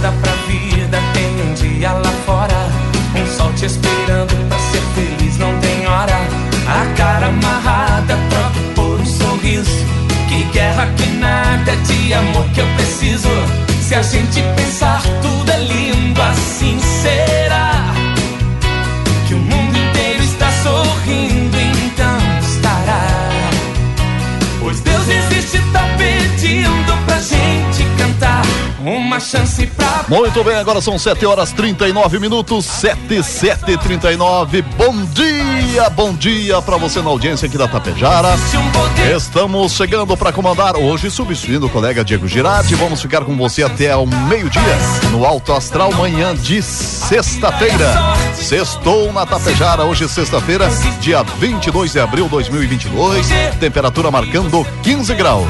Acorda pra vida, tem um dia lá fora. Um sol te esperando pra ser feliz, não tem hora. A cara amarrada, pronto por um sorriso. Que guerra, que nada de amor que eu preciso. Se a gente pensar, tudo é lindo, assim será. Que o mundo inteiro está sorrindo, então estará. Pois Deus existe, tá pedindo pra gente cantar. Uma chance pra. Muito bem, agora são 7 horas 39 minutos, 7, 7 39 Bom dia, bom dia para você na audiência aqui da Tapejara. Estamos chegando para comandar hoje, substituindo o colega Diego Girardi. Vamos ficar com você até o meio-dia no Alto Astral, manhã de sexta-feira. Sextou na Tapejara, hoje sexta-feira, dia 22 de abril de 2022. Temperatura marcando 15 graus.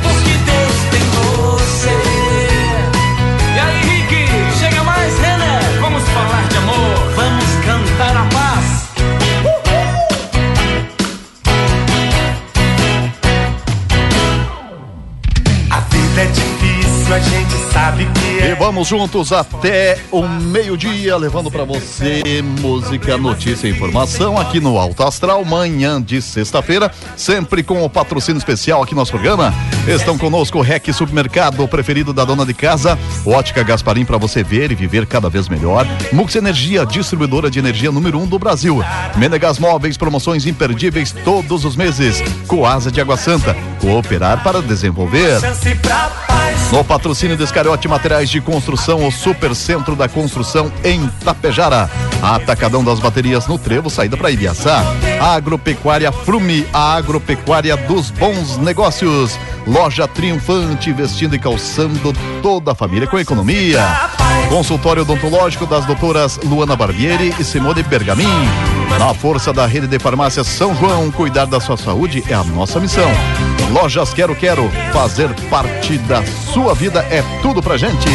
Gente sabe que E vamos juntos até o meio-dia, levando para você música, notícia e informação aqui no Alto Astral, manhã de sexta-feira, sempre com o patrocínio especial aqui no nosso programa. Estão conosco o REC Supermercado, o preferido da dona de casa, Ótica Gasparim para você ver e viver cada vez melhor. Mux Energia, distribuidora de energia número um do Brasil. Menegas Móveis, promoções imperdíveis todos os meses. Coasa de Água Santa, cooperar para desenvolver. No patrocínio do Escariote Materiais de Construção, o Super Centro da Construção em Tapejara. Atacadão das baterias no Trevo, saída para Ibiaçá. Agropecuária Frume, a agropecuária dos bons negócios. Loja Triunfante, vestindo e calçando toda a família com economia. Consultório odontológico das doutoras Luana Barbieri e Simone Bergamin. Na força da rede de farmácias São João, cuidar da sua saúde é a nossa missão. Lojas Quero Quero, fazer parte da sua vida é tudo pra gente.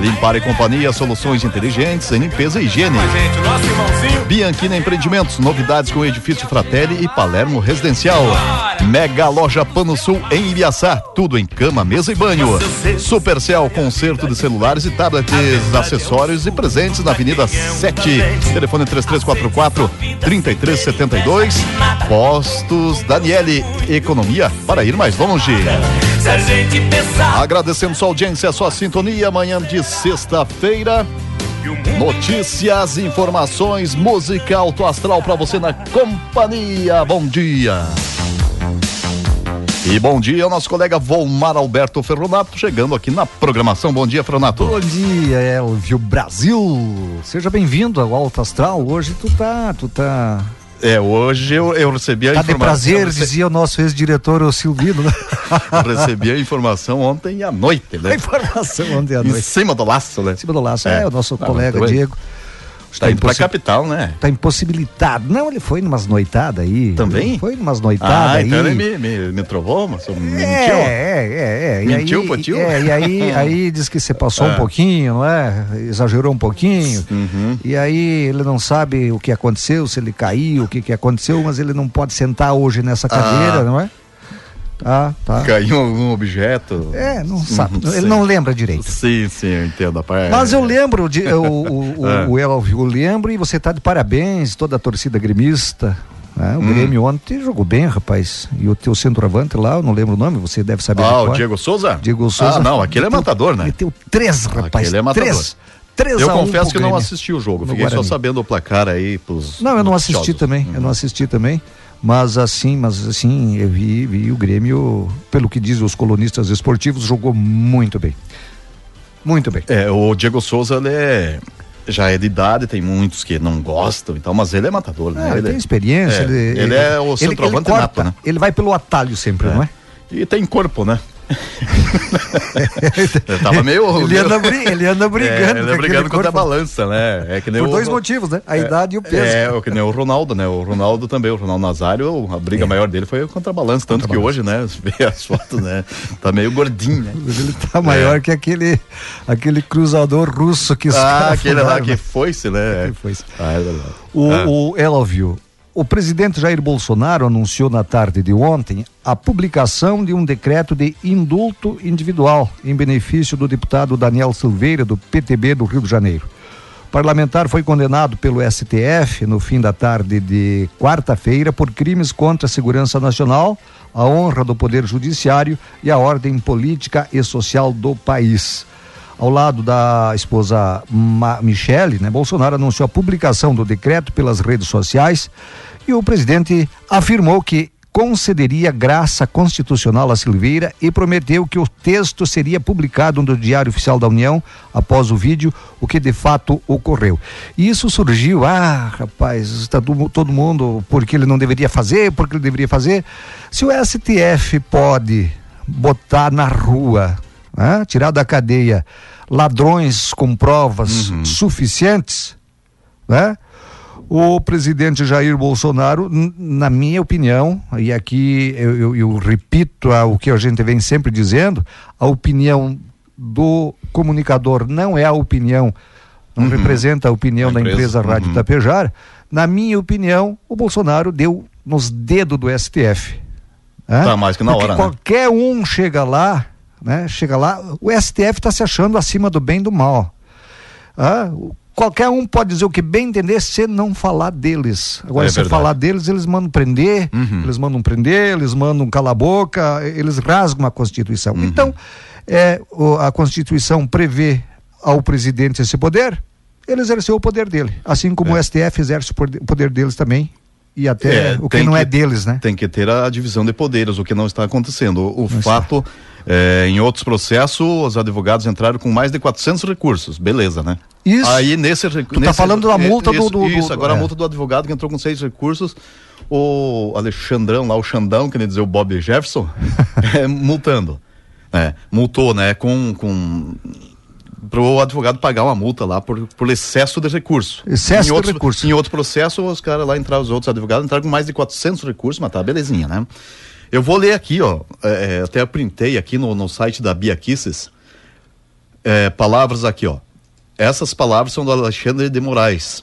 Limpar e Companhia, soluções inteligentes em limpeza e higiene. Bianchina Empreendimentos, novidades com o edifício Fratelli e Palermo Residencial. Mega Loja Pano Sul em Ibiaçá, tudo em cama, mesa e banho. Supercell, conserto de celulares e tablets, acessórios e presentes na Avenida 7. Telefone 3344 3372. Postos Daniele, economia para ir mais longe. Agradecendo sua audiência, sua sintonia, amanhã de sexta-feira. Notícias, informações, música alto astral para você na companhia. Bom dia. E bom dia ao nosso colega Volmar Alberto Ferronato, chegando aqui na programação. Bom dia, Ferronato. Bom dia, Elvio Brasil. Seja bem-vindo ao Alto Astral. Hoje tu tá, tu tá, É, hoje eu, eu recebi a tá de informação. prazer, eu rece- dizia o nosso ex-diretor Silvino. Né? eu recebi a informação ontem à noite, A né? informação ontem à Em noite. cima do laço, né? Em cima do laço, É. é, o nosso Ah, colega muito bem. Diego. Tá indo pra impossi- capital, né? Tá impossibilitado. Não, ele foi numas noitadas aí. Também? Foi numas noitadas Ah, aí. então ele me, me, me trovou, mas É, mentiu. é, é, é. Mentiu e tio? É, e aí, aí diz que você passou um pouquinho, não é? Exagerou um pouquinho. Uhum. E aí ele não sabe o que aconteceu, se ele caiu, o que, que aconteceu, mas ele não pode sentar hoje nessa cadeira, Ah. não é? Tá, tá. Caiu algum objeto. É, não sabe. Uhum, ele sim. não lembra direito. Sim, sim, eu entendo a parte. Mas eu lembro, de, o, o, É. o, Elvio, eu lembro e você está de parabéns, toda a torcida gremista. né? Hum. O Grêmio ontem jogou bem, rapaz. E o teu centroavante lá, eu não lembro o nome, você deve saber. Ah, o. Diego Souza? Diego Souza. Ah, não, aquele é matador, né? Meteu três, rapaz. Aquele é matador. Três. Eu confesso que não assisti o jogo, fiquei só sabendo o placar aí pros. Não, eu não assisti também. Eu não assisti também. Mas assim, mas assim, eu vi, vi o Grêmio, pelo que dizem os colunistas esportivos, jogou muito bem. Muito bem. É, o Diego Souza, ele é. Já é de idade, tem muitos que não gostam e tal, mas ele é matador, né? É, ele tem experiência. é, ele, ele é o centroavante corta, nato, né? Ele vai pelo atalho sempre, É. não é? E tem corpo, né? Eu tava meio. Ele anda, bri- ele anda brigando. É, ele anda brigando contra a balança, né? É que nem Por o- dois motivos, né? A idade e o peso. É, o que nem o Ronaldo, né? O Ronaldo também, o Ronaldo Nazário, a briga É. maior dele foi contra a balança, tanto que hoje, né? Vê as fotos, né? Tá meio gordinho, né? Ele tá maior que aquele, aquele cruzador russo que Ah, aquele lá que né? foi-se, né? Que foi-se. Ah, é verdade. O, Ah. o Elvio, o presidente Jair Bolsonaro anunciou na tarde de ontem a publicação de um decreto de indulto individual em benefício do deputado Daniel Silveira, do PTB do Rio de Janeiro. O parlamentar foi condenado pelo STF no fim da tarde de quarta-feira por crimes contra a segurança nacional, a honra do Poder Judiciário e a ordem política e social do país. Ao lado da esposa Ma Michele, né, Bolsonaro anunciou a publicação do decreto pelas redes sociais e o presidente afirmou que concederia graça constitucional a Silveira e prometeu que o texto seria publicado no Diário Oficial da União após o vídeo, o que de fato ocorreu. E isso surgiu, ah, rapaz, está todo, mundo, porque ele não deveria fazer, porque ele deveria fazer. Se o STF pode botar na rua, né, tirar da cadeia ladrões com provas suficientes, né? O presidente Jair Bolsonaro, na minha opinião, e aqui eu, eu- eu repito a- o que a gente vem sempre dizendo, a opinião do comunicador não é a opinião, não representa a opinião A da empresa, empresa Rádio uhum. Tapejar. Na minha opinião, o Bolsonaro deu nos dedos do STF. né? Tá mais que na Porque hora, né? qualquer um chega lá, né? Chega lá, o STF está se achando acima do bem e do mal. Ah, qualquer um pode dizer o que bem entender se não falar deles. Agora, É se verdade. falar deles, eles mandam prender, Uhum. eles mandam prender, eles mandam calar a boca, eles rasgam a Constituição. Uhum. Então, é, a Constituição prevê ao presidente esse poder, ele exerceu o poder dele. Assim como É. o STF exerce o poder deles também. E até É, o que não é que- deles, né? Tem que ter a divisão de poderes, o que não está acontecendo. O, o fato, é, em outros processos, os advogados entraram com mais de 400 recursos, beleza, né? Isso. Aí nesse recurso. tá falando da multa do- isso, do- do- Isso, agora é. a multa do advogado que entrou com seis recursos. O Alexandrão lá, o Xandão, quer dizer, o Bob Jefferson, é, multando. É, multou, né? Com. com para o advogado pagar uma multa lá por, por excesso de recurso. Excesso em de outros, recurso. Em outro processo, os caras lá entraram, os outros advogados entraram com mais de 400 recursos, mas tá, belezinha, né? Eu vou ler aqui, ó, é, é, até printei aqui no, no site da Bia Kisses, é, palavras aqui, ó. Essas palavras são do Alexandre de Moraes.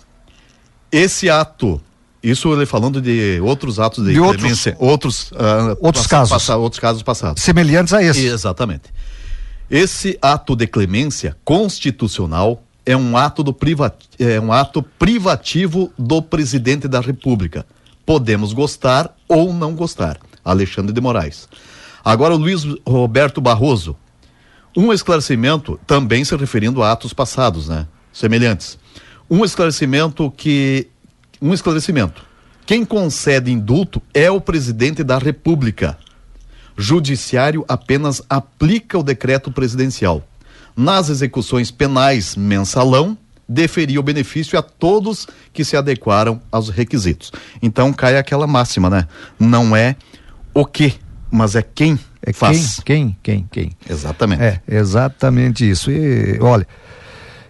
Esse ato, isso ele falando de outros atos de, De outros- outros, ah, Outros passa- casos. passa- outros casos passados. Semelhantes a esse. Exatamente. Esse ato de clemência constitucional é um ato, do priva- é um ato privativo do presidente da República. Podemos gostar ou não gostar. Alexandre de Moraes. Agora o Luiz Roberto Barroso. Um esclarecimento também se referindo a atos passados, né? Semelhantes. Um esclarecimento que um esclarecimento. Quem concede indulto é o presidente da República. Judiciário apenas aplica o decreto presidencial. Nas execuções penais mensalão, deferia o benefício a todos que se adequaram aos requisitos. Então cai aquela máxima, né? Não é o que, mas é quem É faz. quem, quem, quem, quem. Exatamente. É, exatamente isso. E, olha,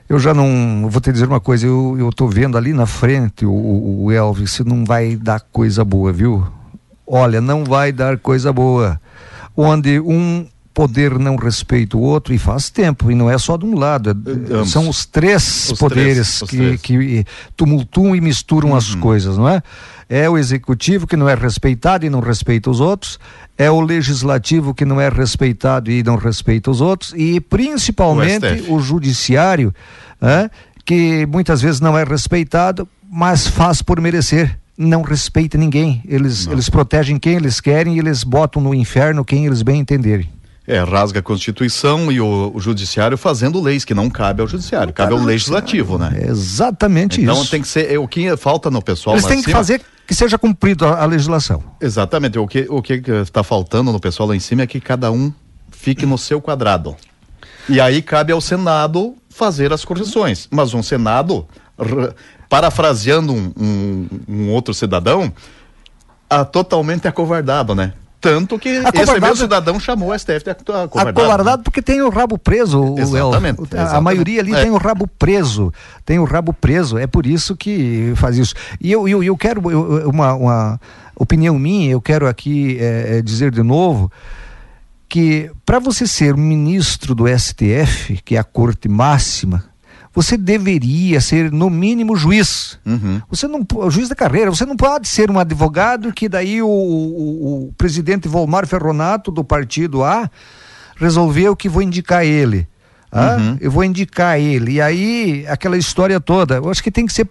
eu já não. eu Vou te dizer uma coisa, eu, eu tô vendo ali na frente o, o, o Elvis, não vai dar coisa boa, viu? Olha, não vai dar coisa boa. Onde um poder não respeita o outro, e faz tempo, e não é só de um lado, é- Ambos. são os três Os poderes três, os que, três. que tumultuam e misturam as coisas, não é? É o executivo que não é respeitado e não respeita os outros, é o legislativo que não é respeitado e não respeita os outros, e principalmente O o, judiciário, né, que muitas vezes não é respeitado, mas faz por merecer. Não respeita ninguém. Eles, eles protegem quem eles querem e eles botam no inferno quem eles bem entenderem. É, rasga a Constituição e o, o Judiciário fazendo leis que não cabe ao Judiciário, cabe ao Legislativo, né? É exatamente Então isso. tem que ser é, o que falta no pessoal. Eles têm em que cima- fazer que seja cumprido a, a legislação. Exatamente. O que o que está faltando no pessoal lá em cima é que cada um fique no seu quadrado. E aí cabe ao Senado fazer as correções. Mas um Senado, parafraseando um, um- um outro cidadão, ah, totalmente acovardado, né? Tanto que esse mesmo cidadão chamou o STF de acovardado. Acovardado porque tem o rabo preso. o- Exatamente, o- a- A exatamente. maioria ali É. tem o rabo preso. Tem o rabo preso. É por isso que faz isso. E eu, eu, eu quero eu- uma, uma opinião minha, eu quero aqui eh, eh, dizer de novo que para você ser ministro do STF, que é a corte máxima, você deveria ser no mínimo juiz. Uhum. Você não, juiz da carreira, você não pode ser um advogado que daí o, o- o presidente Volmar Ferronato do partido A resolveu que vou indicar ele. Ah, Uhum. Eu vou indicar ele. E aí, aquela história toda. Eu acho que tem que ser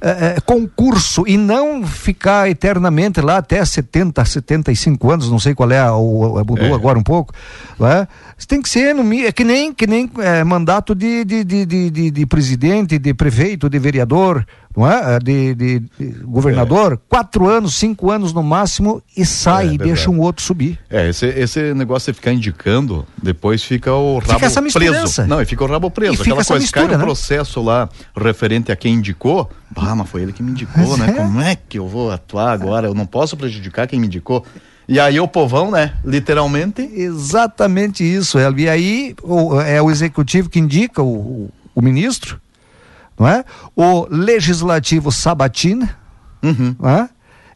é, é, concurso e não ficar eternamente lá até 70, 75 anos, não sei qual é, a- o, mudou É. agora um pouco. né? Tem que ser no é que nem, que nem é, mandato de, de, de, de- de presidente, de prefeito, de vereador, não é? É, De, de- de governador, quatro anos, cinco anos no máximo e sai É, e deixa um outro subir. É, esse, esse negócio de ficar indicando, depois fica o Fica rabo essa misturança. preso. Não, e fica o rabo preso. E fica Aquela essa coisa, mistura, cai no né? processo lá referente a quem indicou. Ah, mas foi ele que me indicou, Mas né? é. Como é que eu vou atuar agora? Eu não posso prejudicar quem me indicou. E aí o povão, né? Literalmente. Exatamente isso, Elvio. E aí o- é o executivo que indica o, o, o ministro, não é? O legislativo sabatina, Uhum. não é?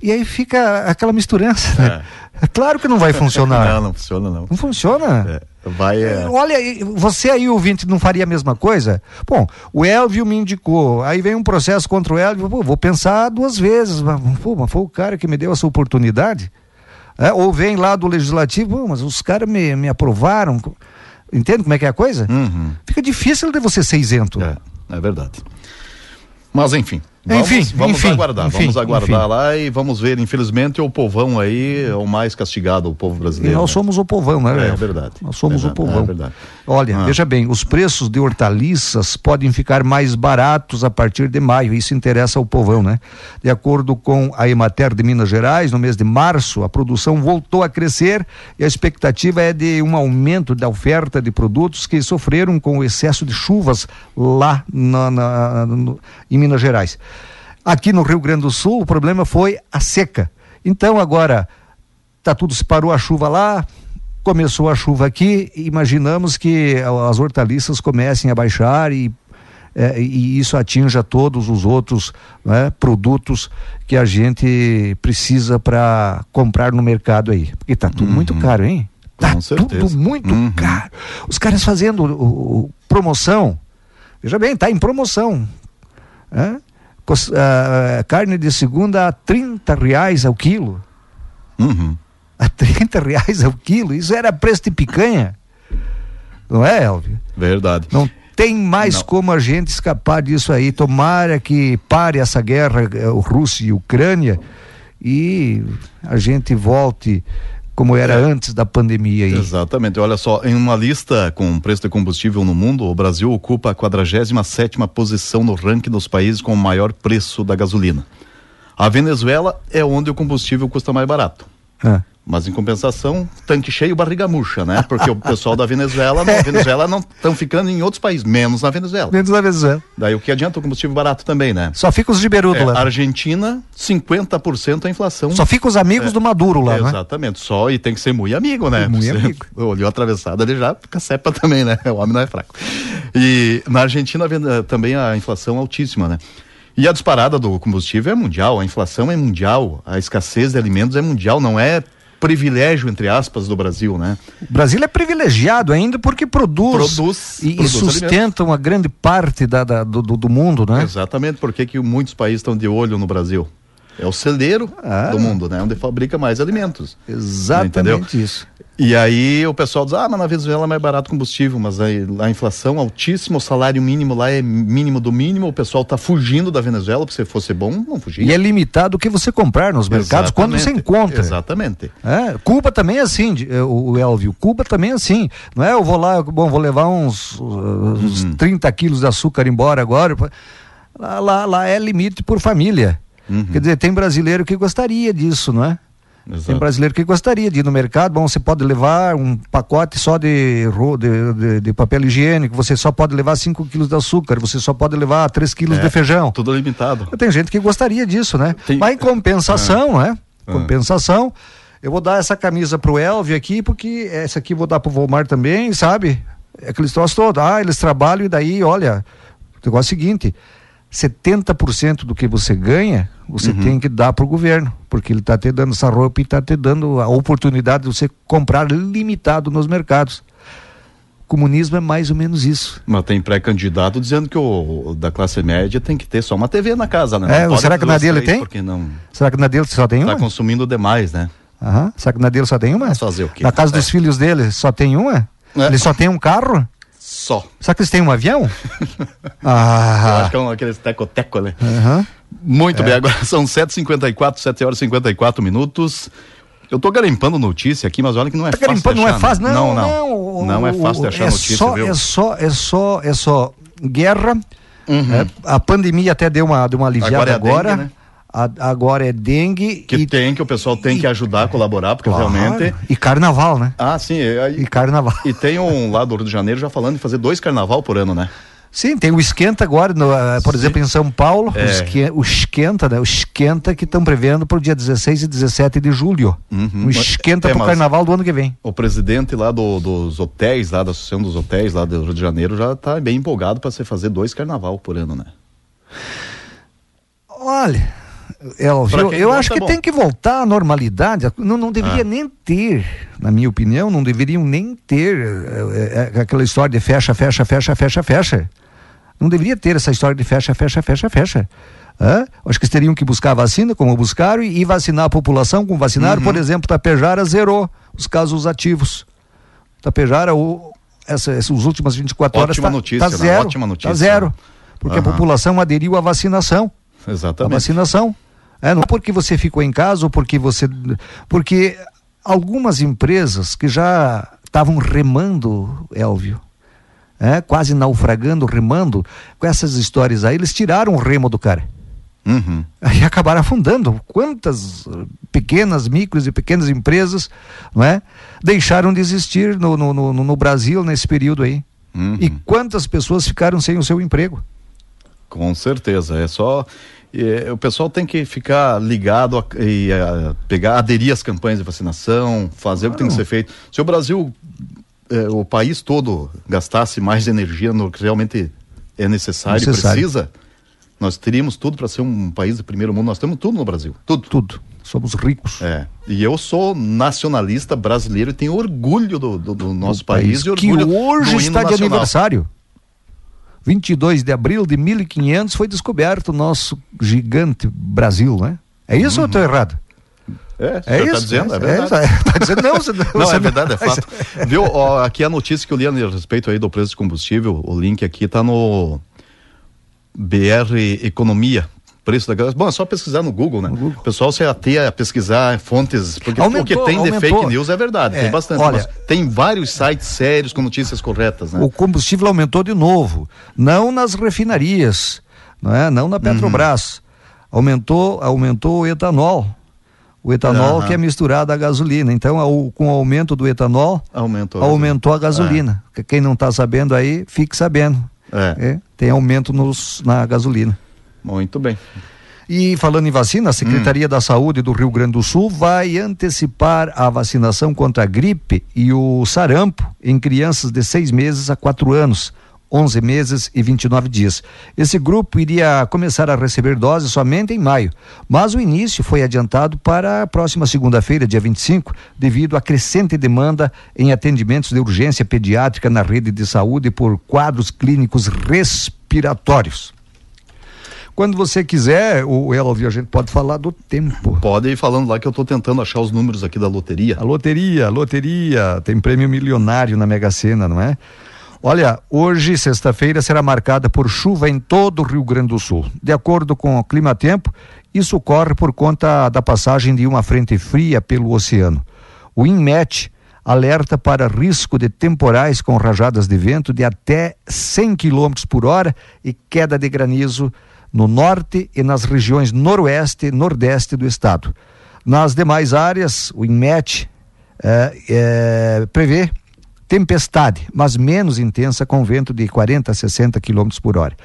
E aí fica aquela misturança. Né? É claro que não vai funcionar. Não, não funciona, não. Não funciona. É, vai. É... Olha, e você aí, ouvinte, não faria a mesma coisa? Bom, o Elvio me indicou, aí vem um processo contra o Elvio, pô, vou pensar duas vezes, mas, pô, mas foi o cara que me deu essa oportunidade? É, ou vem lá do Legislativo, mas os caras me, me aprovaram, entende como é que é a coisa? Uhum. Fica difícil de você ser isento. É, é verdade. Mas enfim. Vamos, Enfim, vamos enfim, aguardar, enfim, vamos aguardar enfim. lá e vamos ver. Infelizmente, o povão aí é o mais castigado, o povo E brasileiro. nós né? somos o povão, né? É, Elvio? verdade. Nós somos É o verdade, povão. é verdade. Olha, Ah. veja bem, os preços de hortaliças podem ficar mais baratos a partir de maio. Isso interessa ao povão, né? De acordo com a Emater de Minas Gerais, no mês de março, a produção voltou a crescer e a expectativa é de um aumento da oferta de produtos que sofreram com o excesso de chuvas lá na- na- no- em Minas Gerais. Aqui no Rio Grande do Sul, o problema foi a seca. Então, agora, tá tudo se parou a chuva lá, começou a chuva aqui, imaginamos que as hortaliças comecem a baixar e, eh, e isso atinja todos os outros né, produtos que a gente precisa para comprar no mercado aí. Porque tá tudo muito caro, hein? Tá Uhum. Com certeza. tudo muito Uhum. caro. Os caras fazendo o- o- promoção, veja bem, tá em promoção. né? Cos- ah, carne de segunda a 30 reais ao quilo Uhum. a 30 reais ao quilo. Isso era preço de picanha. Não é, Elvio? Verdade. Não tem mais Não. como a gente escapar disso aí. Tomara que pare essa guerra, eh, Rússia e Ucrânia, e a gente volte como era É. antes da pandemia aí. Exatamente. Olha só, em uma lista com preço de combustível no mundo, o Brasil ocupa a 47ª posição no ranking dos países com o maior preço da gasolina. A Venezuela é onde o combustível custa mais barato. Ah. Mas em compensação, tanque cheio, barriga murcha, né? Porque o pessoal da Venezuela, na Venezuela não estão ficando em outros países, menos na Venezuela. Dentro da Venezuela. Daí o que adianta o combustível barato também, né? Só fica os giberudos É, lá. Argentina, 50% a inflação. Só fica os amigos É. do Maduro lá, né? Exatamente, só e tem que ser muito amigo, né? Muito amigo. Olhou atravessado, ele já fica cepa também, né? O homem não é fraco. E na Argentina eh, também a inflação altíssima, né? E a disparada do combustível é mundial, a inflação é mundial, a escassez de alimentos é mundial, não é privilégio, entre aspas, do Brasil, né? O Brasil é privilegiado ainda porque produz, Produz- e, e produz sustenta uma grande parte da, da- do, do- do mundo, né? Exatamente, porque que muitos países estão de olho no Brasil? É o celeiro Ah. do mundo, né? Onde fabrica mais alimentos. Exatamente isso. E aí o pessoal diz, ah, mas na Venezuela é mais barato combustível, mas aí, a inflação altíssima, o salário mínimo lá é mínimo do mínimo, o pessoal tá fugindo da Venezuela, porque se fosse bom, não fugia. E é limitado o que você comprar nos mercados quando você Exatamente, encontra. Exatamente. É, Cuba também é assim, eh, o Elvio. Cuba também é assim. Não é? Eu vou lá, bom, vou levar uns, uh, uns Uhum. 30 quilos de açúcar embora agora. Lá, lá, lá é limite por família. Uhum. Quer dizer, tem brasileiro que gostaria disso, não é? Tem Exato. brasileiro que gostaria de ir no mercado. Bom, você pode levar um pacote só de, de, de- de papel higiênico, você só pode levar 5 quilos de açúcar, você só pode levar 3 quilos É, de feijão. Tudo limitado. Tem gente que gostaria disso, né? Tem- Mas em compensação, né? Ah. Compensação, Eu vou dar essa camisa pro Elvio aqui, porque essa aqui eu vou dar pro Volmar também, sabe? É aqueles troços todos. Ah, eles trabalham e daí, olha, o negócio é o seguinte: 70% do que você ganha, você Uhum. tem que dar pro governo, porque ele está te dando essa roupa e está te dando a oportunidade de você comprar limitado nos mercados. Comunismo é mais ou menos isso. Mas tem pré-candidato dizendo que o, o da classe média tem que ter só uma TV na casa, né? É, será que na dele tem? Não Será que na dele só tem tá uma? consumindo demais, né? Aham. Será que na dele só tem uma? Mas fazer o quê? Na casa dos É. filhos dele só tem uma? É. Ele só tem um carro? Só. Será que eles têm um avião? Eu ah. acho que é um, aqueles teco-teco, né? Aham. Muito É. bem, agora são 7h54, 7 horas e 54 minutos. Eu tô garimpando notícia aqui, mas olha que não é Tá fácil. garimpando, não é achar, fácil, né? não, não. não. Não é fácil de achar é notícia, só, viu? É só, é só, é só guerra. Uhum. é, a pandemia até deu uma, deu uma aliviada Agora agora. é a dengue, né? A- agora é dengue. Que e, tem, que o pessoal tem que ajudar, colaborar, porque Claro. realmente. E carnaval, né? Ah, sim. E, E carnaval. e tem um lá do Rio de Janeiro já falando de fazer dois carnaval por ano, né? Sim, tem o esquenta agora, no, eh, por Sim. exemplo, em São Paulo, É. o, esque- o esquenta, né? O esquenta que estão prevendo para o dia 16 e 17 de julho. Uhum. O esquenta É, para o carnaval do ano que vem. O presidente lá do- dos hotéis, lá da Associação dos Hotéis, lá do Rio de Janeiro, já tá bem empolgado para você fazer dois carnaval por ano, né? Olha, Eu, eu acho é que bom. tem que voltar à normalidade. Não, não deveria Ah. nem ter, na minha opinião, não deveriam nem ter eh, eh, aquela história de fecha, fecha, fecha, fecha, fecha. Não deveria ter essa história de fecha, fecha, fecha, fecha. Hã? Acho que eles teriam que buscar vacina, como buscaram, e, e vacinar a população como vacinaram. Uhum. Por exemplo, Tapejara zerou os casos ativos. Tapejara, o, essa, essas últimas 24 horas Ótima tá, notícia, tá né? zero. Ótima notícia. Tá zero. Porque a Aham. população aderiu à vacinação a Exatamente. vacinação. É, não é porque você ficou em casa ou porque você. Porque algumas empresas que já estavam remando, Elvio, é, quase naufragando, remando, com essas histórias aí, eles tiraram o remo do cara. Uhum. Aí acabaram afundando. Quantas pequenas, micros e pequenas empresas não é, deixaram de existir no, no, no, no Brasil nesse período aí? Uhum. E quantas pessoas ficaram sem o seu emprego? Com certeza, é só é, o pessoal tem que ficar ligado a- e a, pegar, aderir às campanhas de vacinação, fazer o que tem que ser feito. Se o Brasil, é, o país todo gastasse mais energia no que realmente é necessário, e Necessário. precisa, nós teríamos tudo para ser um país de primeiro mundo. Nós temos tudo no Brasil, tudo. Tudo. Somos ricos. É. E eu sou nacionalista brasileiro e tenho orgulho do, do- do nosso do país, e que orgulho hoje do hino está de aniversário. 22 de abril de 1500 foi descoberto o nosso gigante Brasil, né? É isso ou eu estou errado? É, É tá isso? dizendo, é, é, verdade. é, tá dizendo não, você, Não, você é verdade, é fato. Viu? Ó, aqui a notícia que eu li a respeito aí do preço de combustível, o link aqui tá no BR Economia. Preço da gás. Bom, é só pesquisar no Google, né? Google. O pessoal se ateia a pesquisar fontes. Porque Aumentou, o que tem de aumentou. fake news é verdade, É, tem bastante. olha- tem vários sites sérios com notícias corretas, né? O combustível aumentou de novo, não nas refinarias, não é? Não na Petrobras. Aumentou, aumentou o etanol. O etanol Aham. que é misturado à gasolina. Então, ao- com o aumento do etanol, Aumentou. aumentou a gasolina. Quem não está sabendo aí, fique sabendo. É. É, tem aumento nos, na gasolina. Muito bem. E falando em vacina, a Secretaria da Saúde do Rio Grande do Sul vai antecipar a vacinação contra a gripe e o sarampo em crianças de seis meses a quatro anos, 11 meses e 29 dias. Esse grupo iria começar a receber doses somente em maio, mas o início foi adiantado para a próxima segunda-feira, dia 25, devido à crescente demanda em atendimentos de urgência pediátrica na rede de saúde por quadros clínicos respiratórios. Quando você quiser, o Elvio, a gente pode falar do tempo. Pode ir falando lá que eu tô tentando achar os números aqui da loteria. A loteria, a loteria, tem prêmio milionário na Mega Sena, não é? Olha, hoje, sexta-feira, será marcada por chuva em todo o Rio Grande do Sul. De acordo com o Clima-Tempo, isso ocorre por conta da passagem de uma frente fria pelo oceano. O INMET alerta para risco de temporais com rajadas de vento de até 100 km por hora e queda de granizo no norte e nas regiões noroeste e nordeste do estado. Nas demais áreas, o INMET eh, eh, prevê tempestade, mas menos intensa, com vento de 40 a 60 km por hora.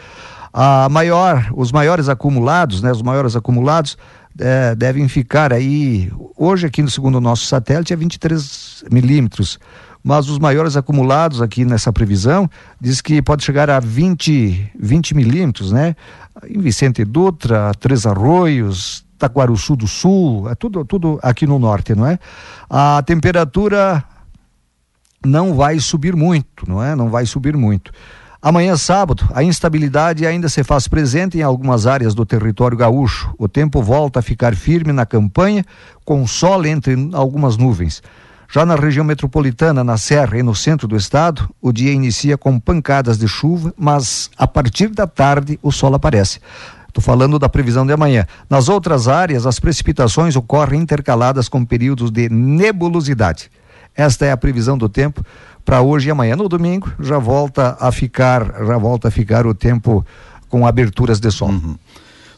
A maior, os maiores acumulados, né, os maiores acumulados é, devem ficar aí, hoje aqui no segundo nosso satélite é 23 milímetros, mas os maiores acumulados aqui nessa previsão diz que pode chegar a 20, 20 milímetros, né? Em Vicente Dutra, Três Arroios, Taquaruçu do Sul, é tudo, tudo aqui no norte, não é? A temperatura não vai subir muito, não é? Não vai subir muito. Amanhã, sábado, a instabilidade ainda se faz presente em algumas áreas do território gaúcho. O tempo volta a ficar firme na campanha, com sol entre algumas nuvens. Já na região metropolitana, na Serra e no centro do estado, o dia inicia com pancadas de chuva, mas a partir da tarde o sol aparece. Estou falando da previsão de amanhã. Nas outras áreas, as precipitações ocorrem intercaladas com períodos de nebulosidade. Esta é a previsão do tempo para hoje e amanhã. No domingo já volta a ficar, já volta a ficar o tempo com aberturas de sol. Uhum.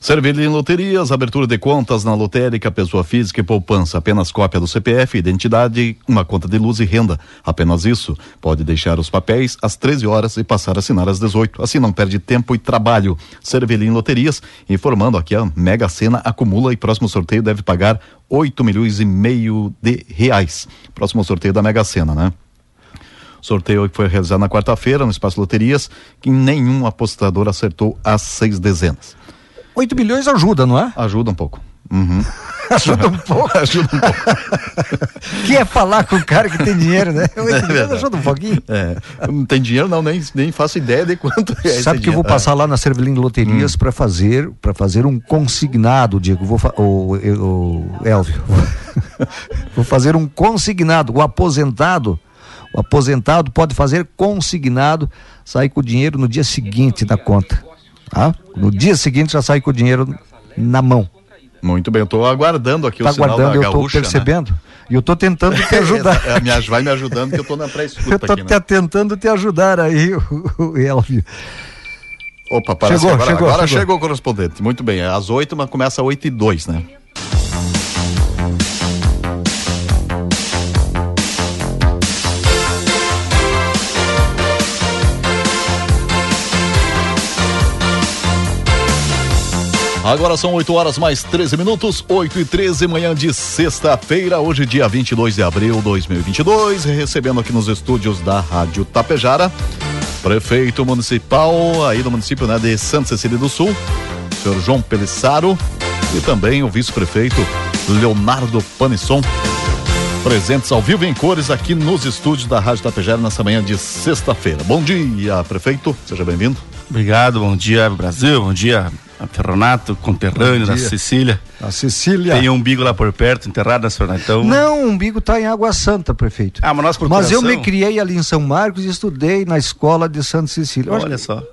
Cervelli Loterias, abertura de contas na lotérica, pessoa física e poupança. Apenas cópia do CPF, identidade, uma conta de luz e renda. Apenas isso. Pode deixar os papéis às 13 horas e passar a assinar às 18. Assim não perde tempo e trabalho. Cervelli Loterias, informando aqui a Mega Sena acumula e próximo sorteio deve pagar 8 milhões e meio de reais. Próximo sorteio da Mega Sena, né? Sorteio que foi realizado na quarta-feira no Espaço Loterias, que nenhum apostador acertou as seis dezenas. 8 milhões ajuda, não é? Ajuda um pouco. Uhum. ajuda um pouco? ajuda um pouco. que é falar com o cara que tem dinheiro, né? 8 é ajuda um pouquinho. É. Não tem dinheiro, não, nem, nem faço ideia de quanto é. Sabe que eu vou passar lá na Cervelim Loterias hum. para fazer para fazer um consignado, Diego. Vou o, o, o Elvio. vou fazer um consignado. O aposentado. O aposentado pode fazer consignado, sair com o dinheiro no dia seguinte da conta. Tá? No dia seguinte já sai com o dinheiro na mão. Muito bem, eu estou aguardando aqui tá o sinal aguardando, da eu estou percebendo. Né? E eu estou tentando te ajudar. é, vai me ajudando que eu estou na pré-escuta Eu estou né? tentando te ajudar aí, o, o Elvio. Opa, parece chegou, agora, chegou, agora chegou. chegou o correspondente. Muito bem, é às oito, mas começa às oito e dois, né? Agora são 8 horas mais 13 minutos, 8 e 13, manhã de sexta-feira, hoje dia 22 de abril de 2022, recebendo aqui nos estúdios da Rádio Tapejara, prefeito municipal aí do município né, de Santa Cecília do Sul, senhor João Pelissaro, e também o vice-prefeito Leonardo Panisson, presentes ao vivo em cores aqui nos estúdios da Rádio Tapejara nessa manhã de sexta-feira. Bom dia, prefeito, seja bem-vindo. Obrigado, bom dia Brasil, bom dia Ferronato, conterrâneo da Cecília. A Cecília. Tem um umbigo lá por perto, enterrado na Ferronatão. Não, o umbigo está em Água Santa, prefeito. Ah, mas nós por Mas eu me criei ali em São Marcos e estudei na escola de Santa Cecília. Olha só.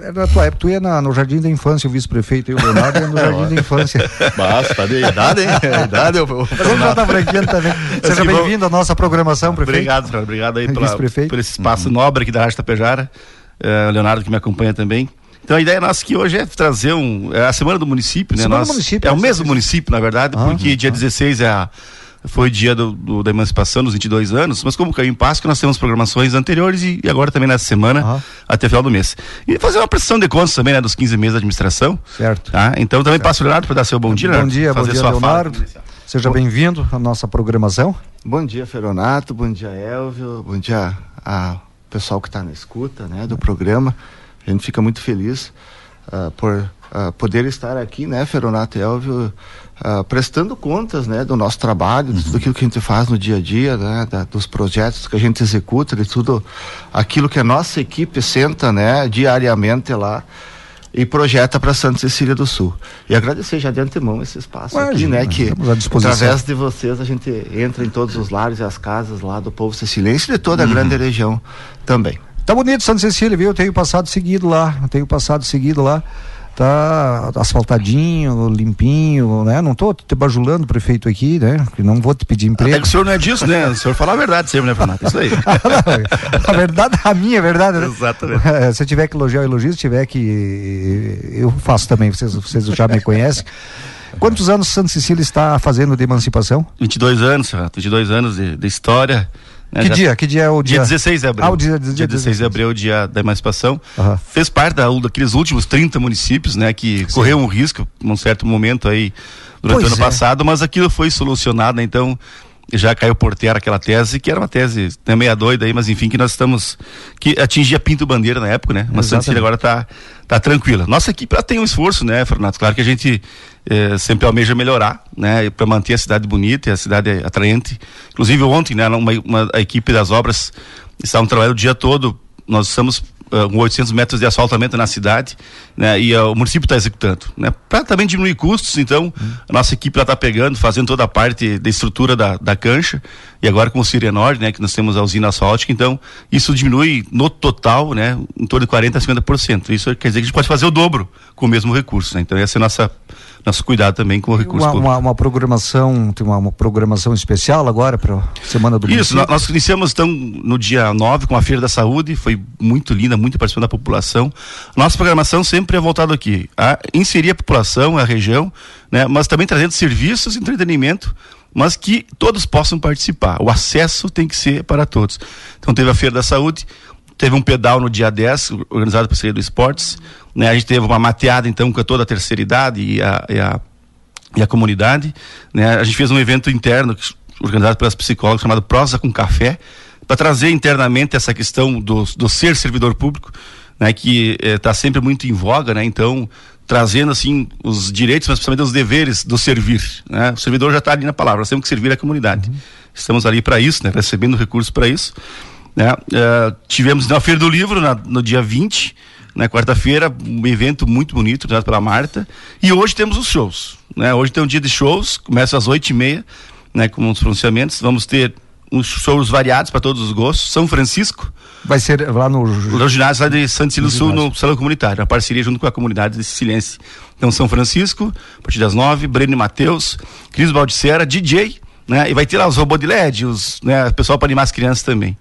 Era da tua época, tu ia na, no Jardim da Infância, o vice-prefeito e o Leonardo ia no Jardim da Infância. Basta, de idade, hein? idade, eu, Mas ele já tá também. Seja bem-vindo à nossa programação, prefeito. Obrigado, senhor. Obrigado aí pela, por esse espaço uhum. nobre aqui da Rádio Tapejara. Uh, Leonardo que me acompanha também. Então a ideia nossa aqui hoje é trazer um. É a Semana do Município, né? Semana Nós, do município, é o mesmo município, na verdade, ah, porque ah, dia 16 é a, foi o dia do, do, da emancipação dos 22 anos, mas como caiu em Páscoa, nós temos programações anteriores e, e agora também nessa semana, ah. até o final do mês. E fazer uma prestação de contas também, né, dos 15 meses da administração. Certo. Tá? Então também certo. passo o Leonardo para dar seu bom dia, Bom dia, fazer bom dia, Leonardo. Fala. Seja bem-vindo à nossa programação. Bom dia, Feronato, bom dia, Elvio, bom dia ao pessoal que está na escuta, né, do programa. A gente fica muito feliz uh, por uh, poder estar aqui, né, Feronato Elvio, uh, prestando contas, né, do nosso trabalho, uhum. de tudo aquilo que a gente faz no dia a dia, né, da, dos projetos que a gente executa, de tudo aquilo que a nossa equipe senta, né, diariamente lá e projeta para Santa Cecília do Sul. E agradecer já de antemão esse espaço Imagina, aqui, né? Que através de vocês a gente entra em todos os lares e as casas lá do povo ceciliense e de toda a uhum. grande região também. Tá bonito Santa Cecília, viu? Eu tenho passado seguido lá, eu tenho passado seguido lá. Tá asfaltadinho, limpinho, né? Não tô te bajulando prefeito aqui, né? Que não vou te pedir emprego. Até que o senhor não é disso, né? O senhor fala a verdade sempre, né, Fernando? Isso aí. a verdade, a minha verdade, né? Exatamente. Se tiver que elogiar, elogio. Se tiver que. Eu faço também, vocês, vocês já me conhecem. Quantos anos Santa Cecília está fazendo de emancipação? 22 anos, 22 anos de, de história Né? Que Já, dia? Que dia é o dia? Dia 16 de abril. Ah, o dia, dia, dia 16 de abril, dia da emancipação. Aham. Fez parte da, daqueles últimos 30 municípios, né? Que correu um risco num certo momento aí durante Pois o ano é. passado, mas aquilo foi solucionado? Então já caiu por terra aquela tese, que era uma tese né, meia doida aí, mas enfim, que nós estamos, que atingia Pinto Bandeira na época, né? Mas Santa Cecília agora tá, tá tranquila. Nossa equipe ela tem um esforço, né, Fernando? Claro que a gente eh, sempre almeja melhorar, né? Para manter a cidade bonita e a cidade atraente. Inclusive ontem, né, uma, uma- a equipe das obras estavam trabalhando o dia todo, nós estamos com 800 metros de asfaltamento na cidade, né? E ah, o município está executando, né? Para também diminuir custos, então a nossa equipe está pegando, fazendo toda a parte da estrutura da, da cancha e agora com o Sirenord, né? Que nós temos a usina asfáltica, então isso diminui no total, né? Em torno de 40 a 50%. Isso quer dizer que a gente pode fazer o dobro com o mesmo recurso, né? Então esse é o nossa nosso cuidado também com o recurso Uma, público. uma, uma programação, tem uma, uma programação especial agora para Semana do Isso, Município? nó- nós iniciamos então no dia 9 com a Feira da Saúde, foi muito linda, muita participação da população. Nossa programação sempre é voltada aqui a inserir a população, a região, né, mas também trazendo serviços, entretenimento, mas que todos possam participar. O acesso tem que ser para todos. Então teve a Feira da Saúde, teve um pedal no dia 10, organizado pela Secretaria do Esportes, né, a gente teve uma mateada então com toda a terceira idade e a, e a e a comunidade, né? A gente fez um evento interno que- organizado pelas psicólogas chamado Prosa com Café, para trazer internamente essa questão do, do ser servidor público, né? Que está sempre muito em voga, né? Então trazendo assim os direitos, mas principalmente os deveres do servir, né? O servidor já está ali na palavra, nós temos que servir a comunidade. Estamos ali para isso, né? Recebendo recursos para isso, né? Eh, tivemos na Feira do Livro na- no dia 20, na quarta-feira, um evento muito bonito, organizado pela Marta. E hoje temos os shows. Né? Hoje tem um dia de shows, começa às oito e meia, né, com os pronunciamentos. Vamos ter uns shows variados para todos os gostos. São Francisco, Vai ser lá no. no ginásio lá de Santo Cílio No Sul, no Salão Comunitário, uma parceria junto com a comunidade de Siciliense. Então, São Francisco, a partir das nove, Breno e Matheus, Cris Baldissera, DJ, né? E vai ter lá os robôs de LED, os, né, o pessoal para animar as crianças também.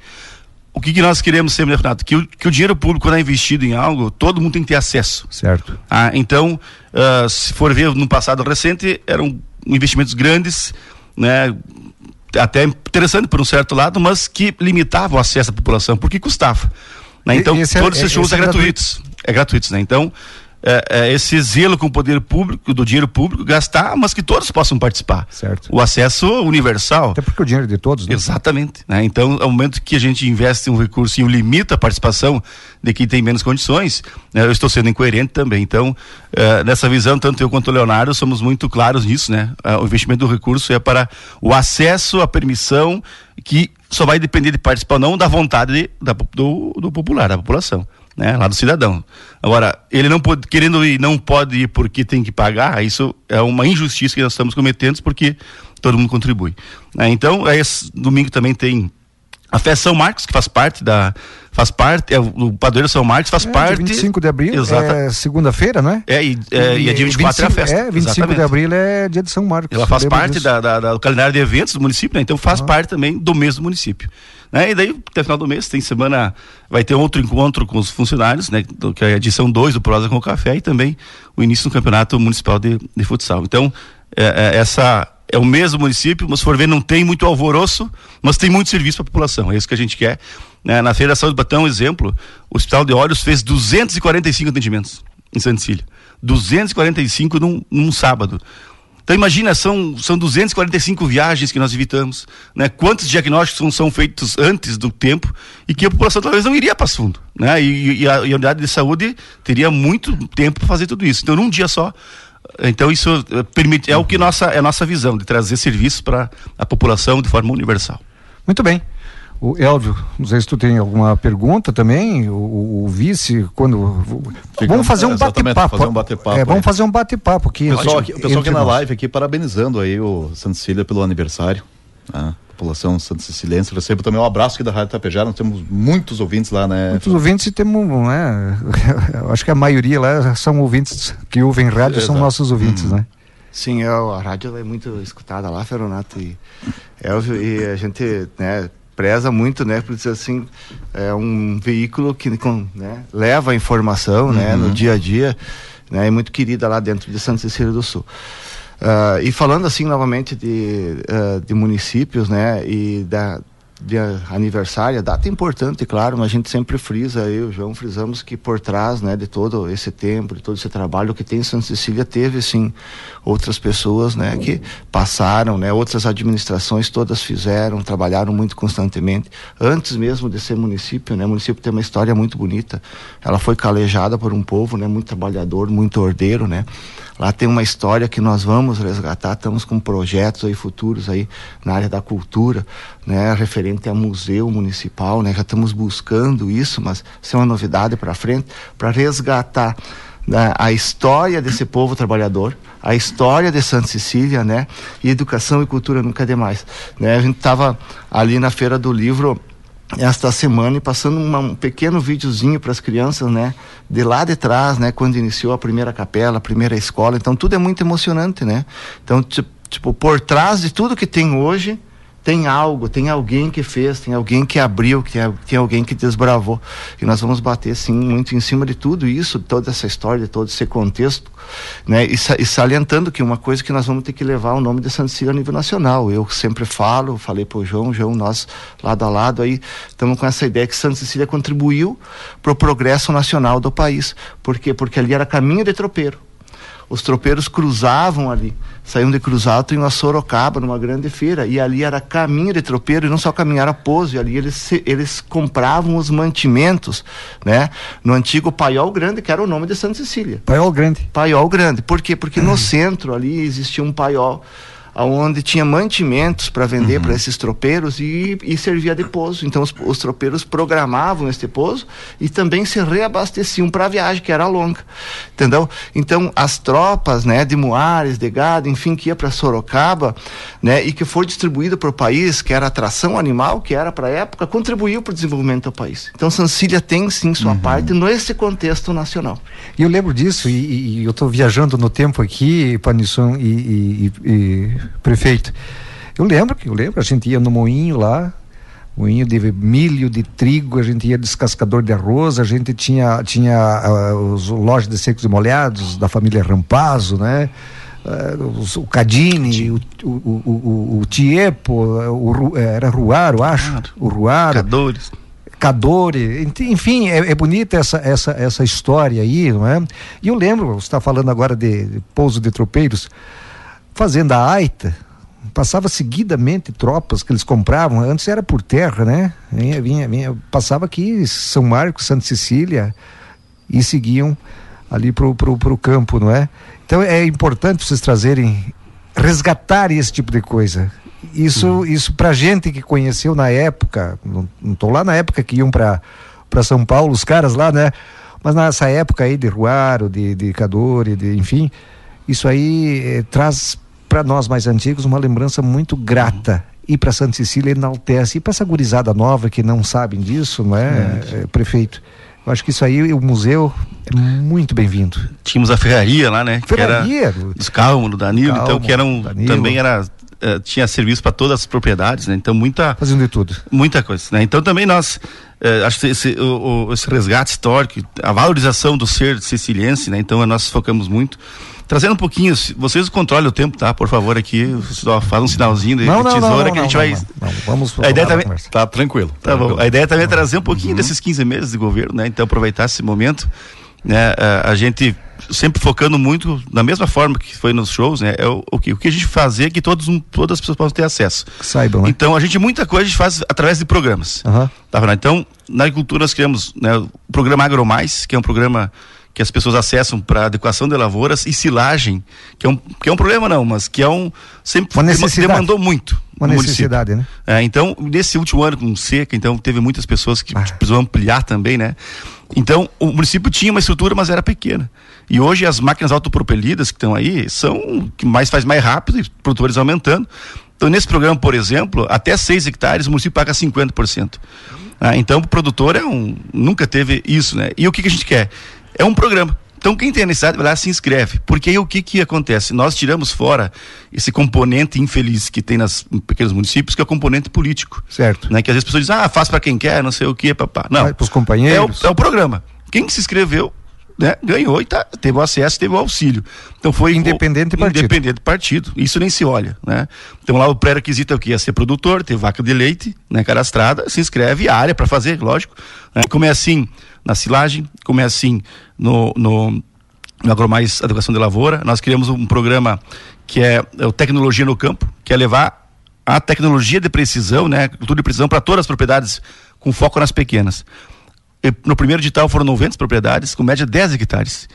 O que, que nós queremos sempre, né, Renato? Que o, que o dinheiro público, quando é investido em algo, todo mundo tem que ter acesso. Certo. Ah, então, ah, se for ver no passado recente, eram investimentos grandes, né? Até interessante por um certo lado, mas que limitavam o acesso à população, porque custava. Né? Então, esse é- todos esses é- shows esse é é gratuitos. É gratuitos, né? Então, é, é, esse zelo com o poder público, do dinheiro público, gastar, mas que todos possam participar. Certo. O acesso universal. Até porque o dinheiro é de todos, né? Exatamente. Né? Então, ao momento que a gente investe um recurso e limita a participação de quem tem menos condições, né, eu estou sendo incoerente também. Então, eh, nessa visão, tanto eu quanto o Leonardo somos muito claros nisso. Né? Ah, o investimento do recurso é para o acesso à permissão que só vai depender de participar ou não da vontade de- da, do, do popular, da população. Né, lá do cidadão. Agora, ele não pode, querendo ir, não pode ir porque tem que pagar, isso é uma injustiça que nós estamos cometendo porque todo mundo contribui. né. então, é domingo também tem a festa São Marcos, que faz parte da. Faz parte, é, o padroeiro São Marcos faz É, parte. dia 25 de abril Exata. é segunda-feira, não é? É, e, é, e é dia 24 é a festa. É, 25 de Exatamente. abril é dia de São Marcos. Ela faz parte da, da- da- do calendário de eventos do município, né? Então faz parte também do mês do município. Né? E daí, até final do mês, tem semana, vai ter outro encontro com os funcionários, né? Do, que é a edição 2 do Prosa com o Café e também o início do campeonato municipal de, de futsal. Então, é, é, essa é o mesmo município, mas se for ver, não tem muito alvoroço, mas tem muito serviço para a população. É isso que a gente quer. Né? Na Feira da Saúde, para ter um exemplo, o Hospital de Olhos fez 245 atendimentos em Santa Cília. 245 num, num sábado. Então imagina, são, são 245 viagens que nós evitamos, né? Quantos diagnósticos são, são feitos antes do tempo e que a população talvez não iria para fundo, né? E, e, a, e a unidade de saúde teria muito tempo para fazer tudo isso. Então num dia só, então isso eh, permite é o que nossa é a nossa visão de trazer serviços para a população de forma universal. Muito bem. O Elvio, não sei se tu tem alguma pergunta também, o, o- vice, quando... vamos fazer um bate-papo. fazer um bate-papo É, vamos fazer um bate-papo aqui. O pessoal, aqui, o pessoal aqui na nós. live aqui parabenizando aí o Santa Cecília pelo aniversário. né? População Santa Ceciliense. Recebo também um abraço aqui da Rádio Tapejara. Nós temos muitos ouvintes lá, né? Muitos ouvintes e temos, né? Acho que a maioria lá são ouvintes que ouvem rádio, são Exato. nossos ouvintes, Uhum. né? Sim, eu, a rádio é muito escutada lá, Feronato e Elvio, e a gente né, preza muito, né, por dizer assim, é um veículo que com, né, leva a informação né, no dia a dia, né, e muito querida lá dentro de Santa Cecília do Sul. Ah, e falando assim novamente de, ah, de municípios, né, e da, de aniversário, data importante, claro, mas a gente sempre frisa, eu e o João frisamos que por trás, né, de todo esse tempo, de todo esse trabalho que tem em Santa Cecília, teve sim outras pessoas, né, que passaram, né, outras administrações todas fizeram, trabalharam muito constantemente, antes mesmo de ser município, né, o município tem uma história muito bonita, ela foi calejada por um povo, né, muito trabalhador, muito ordeiro, né, Lá tem uma história que nós vamos resgatar, estamos com projetos aí futuros aí na área da cultura, né, referente a museu municipal, né, já estamos buscando isso, mas isso é uma novidade para frente, para resgatar né, a história desse povo trabalhador, a história de Santa Cecília, né, e educação e cultura nunca é demais, né? A gente estava ali na feira do livro esta semana e passando uma, um pequeno videozinho para as crianças, né? De lá de trás, né? Quando iniciou a primeira capela, a primeira escola. Então tudo é muito emocionante, né? Então, tipo, por trás de tudo que tem hoje, tem algo, tem alguém que fez, tem alguém que abriu, que tem, tem alguém que desbravou. E nós vamos bater, sim, muito em cima de tudo isso, toda essa história, todo esse contexto, né? E, e salientando que uma coisa que nós vamos ter que levar o nome de Santa Cecília a nível nacional. Eu sempre falo, falei para o João, João, nós lado a lado aí estamos com essa ideia que Santa Cecília contribuiu para o progresso nacional do país. Por quê? Porque ali era caminho de tropeiro. Os tropeiros cruzavam ali saíam de Cruz Alta em uma Sorocaba, numa grande feira, e ali era caminho de tropeiro, e não só caminhar a pouso, e ali eles, eles compravam os mantimentos, né? No antigo Paiol Grande, que era o nome de Santa Cecília. Paiol Grande. Paiol Grande. Por quê? Porque no centro ali existia um paiol onde tinha mantimentos para vender uhum. para esses tropeiros e, e, servia de pouso. Então os, os, tropeiros programavam este pouso e também se reabasteciam para a viagem, que era longa. Entendeu? Então as tropas, né, de Moares, de Gado, enfim, que ia para Sorocaba, né, e que foi distribuído para o país, que era atração animal, que era para a época, contribuiu para o desenvolvimento do país. Então Sancília tem sim sua uhum. parte nesse contexto nacional. E eu lembro disso e, e eu estou viajando no tempo aqui, Panisson e, e prefeito. Eu lembro que eu lembro, a gente ia no moinho lá, moinho de milho, de trigo, a gente ia descascador de arroz, a gente tinha tinha uh, os lojas de secos e molhados da família Rampazzo, né? Uh, os, o Cadini, o, o, o, o, Tiepo, o, era Ruaro, acho, claro. o Ruaro. Cadores. Cadore, enfim, é, é, bonita essa, essa, essa história aí, não é? E eu lembro, você está falando agora de, de pouso de tropeiros, Fazenda Aita, passava seguidamente tropas que eles compravam, antes era por terra, né? Vinha, vinha, vinha, passava aqui São Marcos, Santa Cecília e seguiam ali pro, pro, pro campo, não é? Então é importante vocês trazerem, resgatar esse tipo de coisa. Isso, uhum. isso pra gente que conheceu na época, não, não tô lá na época que iam para para São Paulo, os caras lá, né? Mas nessa época aí de Ruaro, de, de Cadore, de, enfim, isso aí eh, traz para nós mais antigos, uma lembrança muito grata. E para Santa Cecília enaltece. E para essa gurizada nova que não sabem disso, não é, é, prefeito? Eu acho que isso aí, o museu é muito bem-vindo. Tínhamos a ferraria lá, né? Ferraria. Que era os Calmo, do Danilo, Calmo, então que eram, Danilo. também era uh, tinha serviço para todas as propriedades, né? Então muita fazendo de tudo, muita coisa, né? Então também nós uh, acho que esse, o, o, esse resgate histórico, a valorização do ser siciliense, né? Então nós focamos muito Trazendo um pouquinho, vocês controlem o tempo, tá? Por favor, aqui, só faz um sinalzinho de, não, não, tesoura não, que a gente vai. vamos a ideia também. Tá tranquilo. Tá, bom. A ideia também é trazer um pouquinho uhum. desses 15 meses de governo, né? Então aproveitar esse momento, né? A, a gente sempre focando muito na mesma forma que foi nos shows, né? É o, o que o que a gente fazer é que todos todas as pessoas possam ter acesso. Saibam. Né? Então a gente muita coisa a gente faz através de programas. Uhum. Tá Então na agricultura nós criamos né, o programa AgroMais, que é um programa que as pessoas acessam para adequação de lavouras e silagem, que é um que é um problema não, mas que é um sempre uma necessidade. demandou muito. Uma necessidade, município. né? É, então, nesse último ano com seca, então teve muitas pessoas que ah. precisam ampliar também, né? Então, o município tinha uma estrutura, mas era pequena. E hoje as máquinas autopropelidas que estão aí são que mais faz mais rápido e produtores aumentando. Então, nesse programa, por exemplo, até 6 hectares o município paga 50%. Ah, então, o produtor é um, nunca teve isso, né? E o que, que a gente quer? É um programa. Então, quem tem a necessidade, vai lá se inscreve. Porque aí o que, que acontece? Nós tiramos fora esse componente infeliz que tem nas pequenos municípios, que é o componente político. Certo. Né? Que às vezes as pessoas dizem, ah, faz para quem quer, não sei o que, papá. Não. Para os companheiros. É o, é o programa. Quem se inscreveu né, ganhou e tá, teve o acesso, teve o auxílio. Então foi independente o, partido. Independente partido. Isso nem se olha, né? Então lá o pré-requisito é o que ia ser produtor, ter vaca de leite, né, cadastrada, se inscreve a área para fazer, lógico. Né? Como é assim na silagem, como é assim no, no, no Agromais Educação de Lavoura, nós criamos um programa que é, é o Tecnologia no Campo, que é levar a tecnologia de precisão, né, cultura de precisão para todas as propriedades com foco nas pequenas. No primeiro edital foram 90 propriedades, com média 10 hectares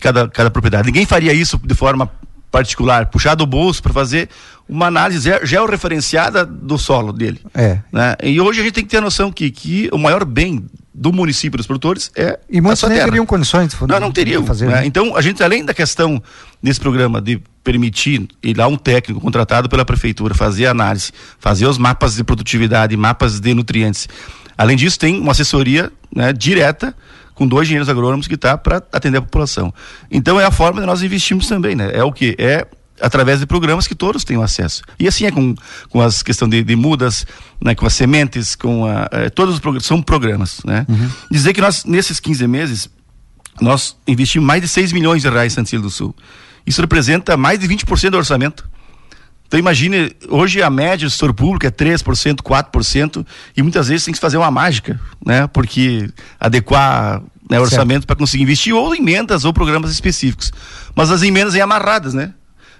cada, cada propriedade. Ninguém faria isso de forma particular, puxar do bolso para fazer uma análise georreferenciada do solo dele. É. Né? E hoje a gente tem que ter a noção que, que o maior bem do município dos produtores é e muitos nem teriam condições de não não teriam fazer né? Né? então a gente além da questão desse programa de permitir ir lá um técnico contratado pela prefeitura fazer análise fazer os mapas de produtividade mapas de nutrientes além disso tem uma assessoria né, direta com dois engenheiros agrônomos que está para atender a população. Então é a forma de nós investirmos também, né? É o que? É através de programas que todos tenham acesso. E assim é com, com as questão de, de mudas, né, com as sementes, com a, é, todos os programas, são programas, né? Uhum. Dizer que nós, nesses 15 meses, nós investimos mais de 6 milhões de reais em Santilho do Sul. Isso representa mais de 20% do orçamento. Então imagine, hoje a média do setor público é 3%, 4%, e muitas vezes tem que fazer uma mágica, né? Porque adequar né, orçamento para conseguir investir, ou emendas ou programas específicos. Mas as emendas vêm amarradas, né?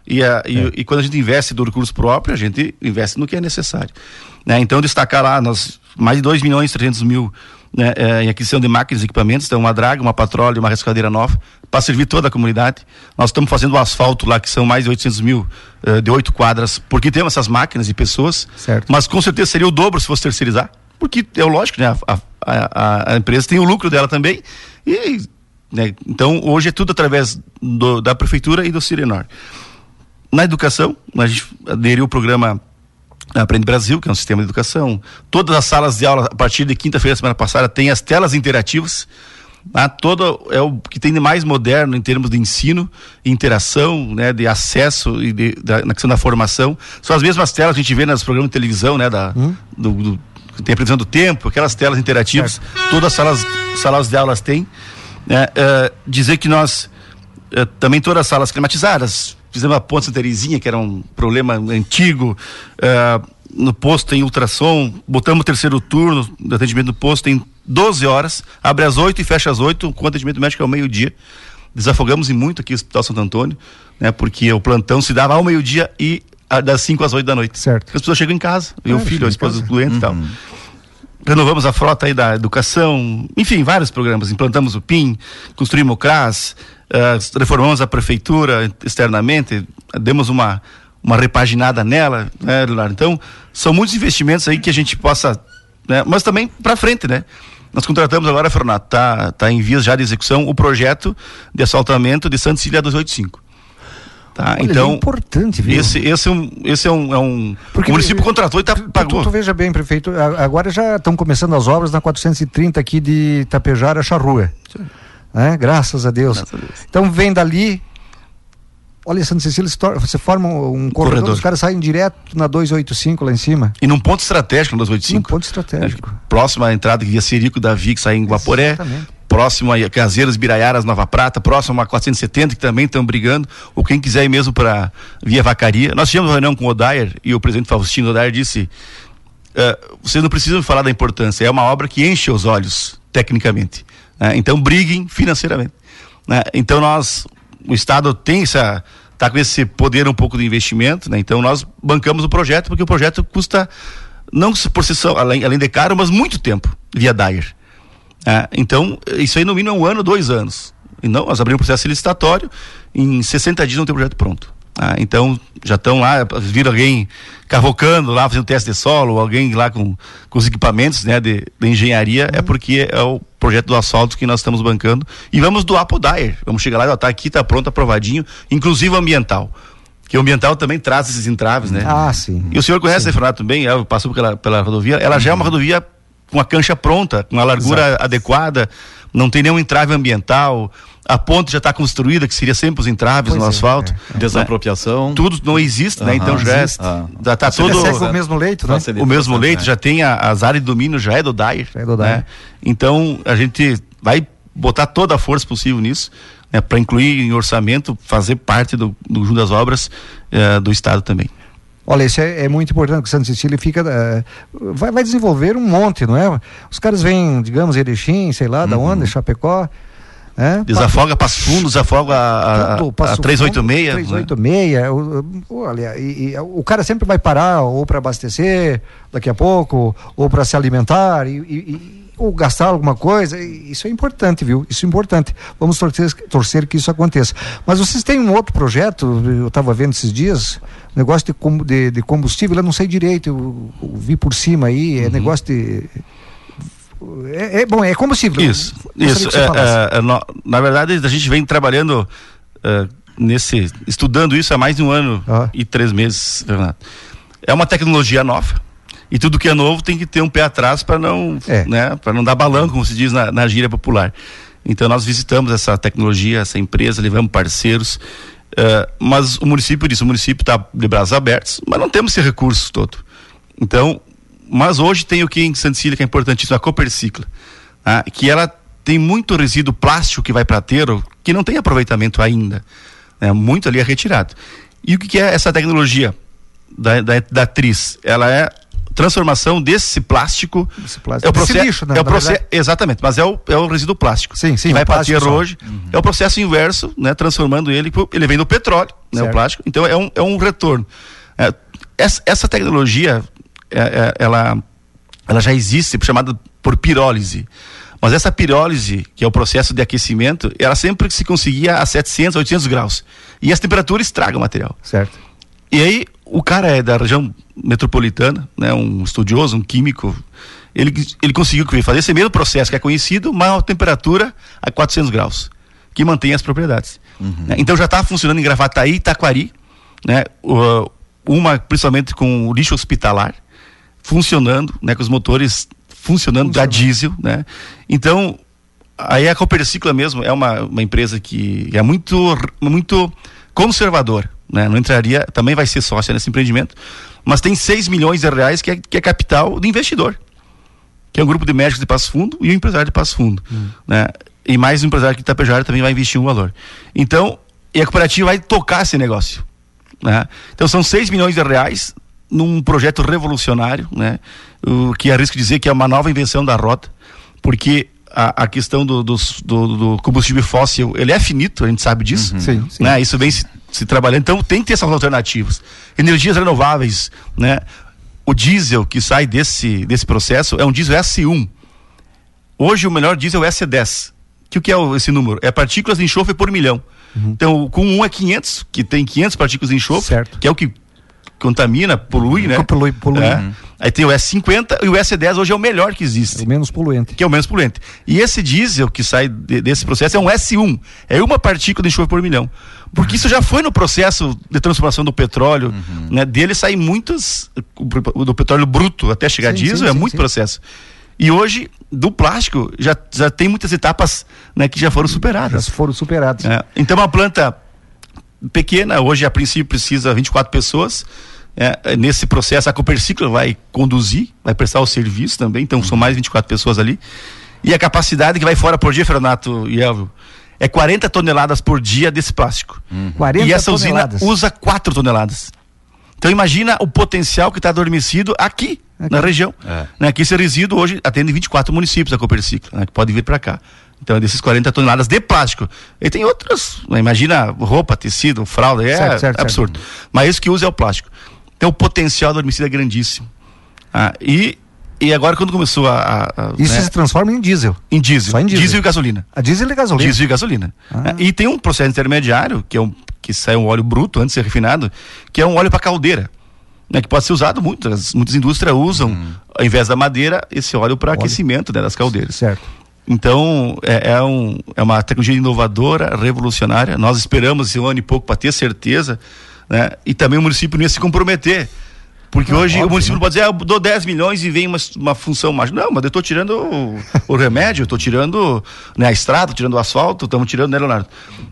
E, a, e, é. e, quando a gente investe do recurso próprio, a gente investe no que é necessário. Né? Então, destacar lá, nós, mais de 2 milhões e 300 mil né, é, em aquisição de máquinas e equipamentos, então uma draga, uma patrulha, uma rescadeira nova, para servir toda a comunidade. Nós estamos fazendo o asfalto lá, que são mais de 800 mil, uh, de oito quadras, porque temos essas máquinas e pessoas, certo. mas com certeza seria o dobro se fosse terceirizar, porque é o lógico, né? A, a, a, empresa tem o lucro dela também, e né, então hoje é tudo através do, da prefeitura e do Sirenor. Na educação, a gente aderiu ao programa Aprende Brasil, que é um sistema de educação. Todas as salas de aula, a partir de quinta-feira, semana passada, tem as telas interativas. Ah, todo é o que tem de mais moderno em termos de ensino, interação, né, de acesso e de, da, na questão da formação. São as mesmas telas que a gente vê nos programas de televisão, né, da, hum? do, do, tem a previsão do tempo, aquelas telas interativas, certo. todas as salas, salas de aulas têm. Né, uh, dizer que nós uh, também todas as salas climatizadas, fizemos a ponte Santa Terezinha, que era um problema antigo. Uh, no posto tem ultrassom, botamos o terceiro turno do atendimento do posto, tem 12 horas, abre às 8 e fecha às 8, com atendimento médico ao meio-dia. Desafogamos muito aqui no Hospital Santo Antônio, né? Porque o plantão se dava ao meio-dia e das 5 às 8 da noite. Certo. As pessoas chegam em casa, e o filho, a esposa do doente uhum. e tal. Renovamos a frota aí da educação, enfim, vários programas. Implantamos o PIN, construímos o CRAS, uh, reformamos a prefeitura externamente, demos uma, uma repaginada nela, né, Leonardo? Então, são muitos investimentos aí que a gente possa, né, mas também para frente, né? Nós contratamos agora, Fernando, tá, tá em vias já de execução o projeto de assaltamento de Santa Cília 285. Tá, Olha, então, é importante, viu? Esse, esse, é um, esse é um, é um Porque, o município contratou e tá, pagou. Tu, tu, veja bem, prefeito, agora já estão começando as obras na 430 aqui de Tapejara, Charrua. É, graças a Deus. Graças a Deus. Então vem dali, Olha, Santa Cecília, você forma um corredor, corredor, os caras saem direto na 285 lá em cima. E num ponto estratégico na 285. Num ponto estratégico. Próximo à entrada que via Serico Davi, que sai em Guaporé. Exatamente. Próximo a Caseiras, Biraiaras, Nova Prata. Próximo a 470, que também estão brigando. Ou quem quiser ir mesmo para Via Vacaria. Nós tivemos uma reunião com o Odair e o presidente Faustino Odair disse: uh, vocês não precisam falar da importância, é uma obra que enche os olhos, tecnicamente. Né? Então briguem financeiramente. Né? Então nós o Estado tem essa está com esse poder um pouco de investimento, né? Então nós bancamos o projeto porque o projeto custa não por si só, além, além de caro, mas muito tempo via Dyer. É, então isso aí no mínimo é um ano, dois anos. E não, nós abrimos um processo licitatório, em 60 dias não tem o projeto pronto. Ah, então já estão lá, viram alguém cavocando lá, fazendo teste de solo, alguém lá com, com os equipamentos né, de, de engenharia, é uhum. é porque é o projeto do asfalto que nós estamos bancando. E vamos doar pro Dyer. Vamos chegar lá e tá aqui, tá pronto, aprovadinho, inclusive ambiental. Que o ambiental também traz esses entraves, né? Ah, sim. E o senhor conhece a Fernando também, ela passou pela, pela rodovia, ela já é uma rodovia com a cancha pronta, com a largura Exato. adequada, não tem nenhum entrave ambiental a ponte já está construída, que seria sempre os entraves pois no é, asfalto. É. Desapropriação. Tudo não existe, né? Então já está é, tá todo. o mesmo leito, né? O mesmo leito, já tem a, as áreas de domínio, já é do DAIR. É do DAIR. Né? Então a gente vai botar toda a força possível nisso, né, para incluir em orçamento, fazer parte do, do conjunto das obras uh, do Estado também. Olha, isso é, é, muito importante, que Santa Cecília fica. Uh, vai, vai desenvolver um monte, não é? Os caras vêm, digamos, Erechim, sei lá, uhum. da onde, Chapecó. É? Desafoga Passo Fundo, desafoga a, a, a 386. 386. Né? Olha, e, e, o cara sempre vai parar ou para abastecer daqui a pouco, ou para se alimentar, e, e, ou gastar alguma coisa. Isso é importante, viu? Isso é importante. Vamos torcer, torcer que isso aconteça. Mas vocês têm um outro projeto, eu estava vendo esses dias, negócio de, de, de, combustível, eu não sei direito, eu, eu vi por cima aí, é uhum. negócio de é, é, bom, é combustível. Isso, isso. É, é, é, na verdade, a gente vem trabalhando é, nesse, estudando isso há mais de um ano ah. e três meses, Renato. É uma tecnologia nova. E tudo que é novo tem que ter um pé atrás para não, é. né, para não dar balão, como se diz na, na gíria popular. Então nós visitamos essa tecnologia, essa empresa, levamos parceiros, uh, mas o município disse, o município está de braços abertos, mas não temos esse recurso todo. Então mas hoje tem o que em Santicília que é importantíssimo, a Copercicla, ah, que ela tem muito resíduo plástico que vai para aterro que não tem aproveitamento ainda. Né? Muito ali é retirado. E o que, que é essa tecnologia da, da, da atriz? Ela é transformação desse plástico. Esse plástico. É o processo. Lixo, né, é o processo exatamente, mas é o, é o resíduo plástico. Sim, sim. Que vai para aterro hoje. Uhum. É o processo inverso, né? Transformando ele, ele vem do petróleo, né? O plástico. Então é um, é um retorno. É, essa, essa tecnologia é, é, ela, ela já existe, chamada por pirólise. Mas essa pirólise, que é o processo de aquecimento, ela sempre se conseguia a 700, 800 graus. E as temperaturas estragam o material. Certo. E aí, o cara é da região metropolitana, né, um estudioso, um químico, ele, ele conseguiu fazer esse mesmo processo que é conhecido, mas a temperatura a 400 graus, que mantém as propriedades. Uhum. Né? Então já está funcionando em Gravataí e Taquari, né, uma principalmente com o lixo hospitalar, funcionando, né, com os motores funcionando Funciona. da diesel, né? Então, aí a Copercicla mesmo é uma, uma empresa que é muito muito conservador, né? Não entraria, também vai ser sócia nesse empreendimento, mas tem 6 milhões de reais que é, que é capital do investidor, que é um grupo de médicos de Passo Fundo e um empresário de Passo Fundo, hum. né? E mais um empresário que Itapejara também vai investir um valor. Então, e a cooperativa vai tocar esse negócio, né? Então são 6 milhões de reais num projeto revolucionário, né? O, que arrisco dizer que é uma nova invenção da rota, porque a, a questão do, do, do, do, combustível fóssil, ele é finito, a gente sabe disso. Uhum. Sim, sim. Né? Isso vem se, se trabalhando, então tem que ter essas alternativas. Energias renováveis, né? O diesel que sai desse, desse processo é um diesel S1. Hoje o melhor diesel é S10. Que o que é esse número? É partículas de enxofre por milhão. Uhum. Então, com um é 500, que tem 500 partículas de enxofre, certo. que é o que contamina, polui, né? Polui, polui. É. Aí tem o S50 e o S10 hoje é o melhor que existe. É o menos poluente. Que é o menos poluente. E esse diesel que sai de, desse processo é um S1. É uma partícula de enxofre por milhão. Porque isso já foi no processo de transformação do petróleo, uhum. né? Dele saem muitos, do petróleo bruto até chegar sim, diesel, sim, é sim, muito processo. E hoje, do plástico, já, já tem muitas etapas né, que já foram superadas. Já foram superadas. É. Então, uma planta pequena, hoje a princípio precisa 24 pessoas, é, nesse processo, a Copercicla vai conduzir, vai prestar o serviço também, então são mais 24 pessoas ali. E a capacidade que vai fora por dia, Fernando e Elvio, é 40 toneladas por dia desse plástico. Hum. 40 e essa toneladas. usina usa 4 toneladas. Então imagina o potencial que está adormecido aqui, aqui, na região. É. Né, que esse resíduo hoje atende 24 municípios da Copercicla, né, que pode vir para cá. Então, desses 40 toneladas de plástico. E tem outras, né, imagina roupa, tecido, fralda, é certo, certo, absurdo. Certo. Mas isso que usa é o plástico. Então o potencial do homicídio é grandíssimo. Ah, e, e agora quando começou a. a Isso né? se transforma em diesel. Em diesel. Só em diesel. diesel e gasolina. A diesel e gasolina. Diesel e gasolina. Ah. E tem um processo intermediário, que é um que sai um óleo bruto antes de ser refinado, que é um óleo para caldeira. Né, que pode ser usado muito. As, muitas indústrias usam, hum. ao invés da madeira, esse óleo para aquecimento né, das caldeiras. Certo. Então, é, é, um, é uma tecnologia inovadora, revolucionária. Nós esperamos esse ano e pouco para ter certeza né? E também o município não ia se comprometer. Porque ah, hoje óbvio, o município né? pode dizer, ah, eu dou 10 milhões e vem uma, uma função mais. Não, mas eu estou tirando o, o remédio, estou tirando né, a estrada, tirando o asfalto, estamos tirando, né, Leonardo?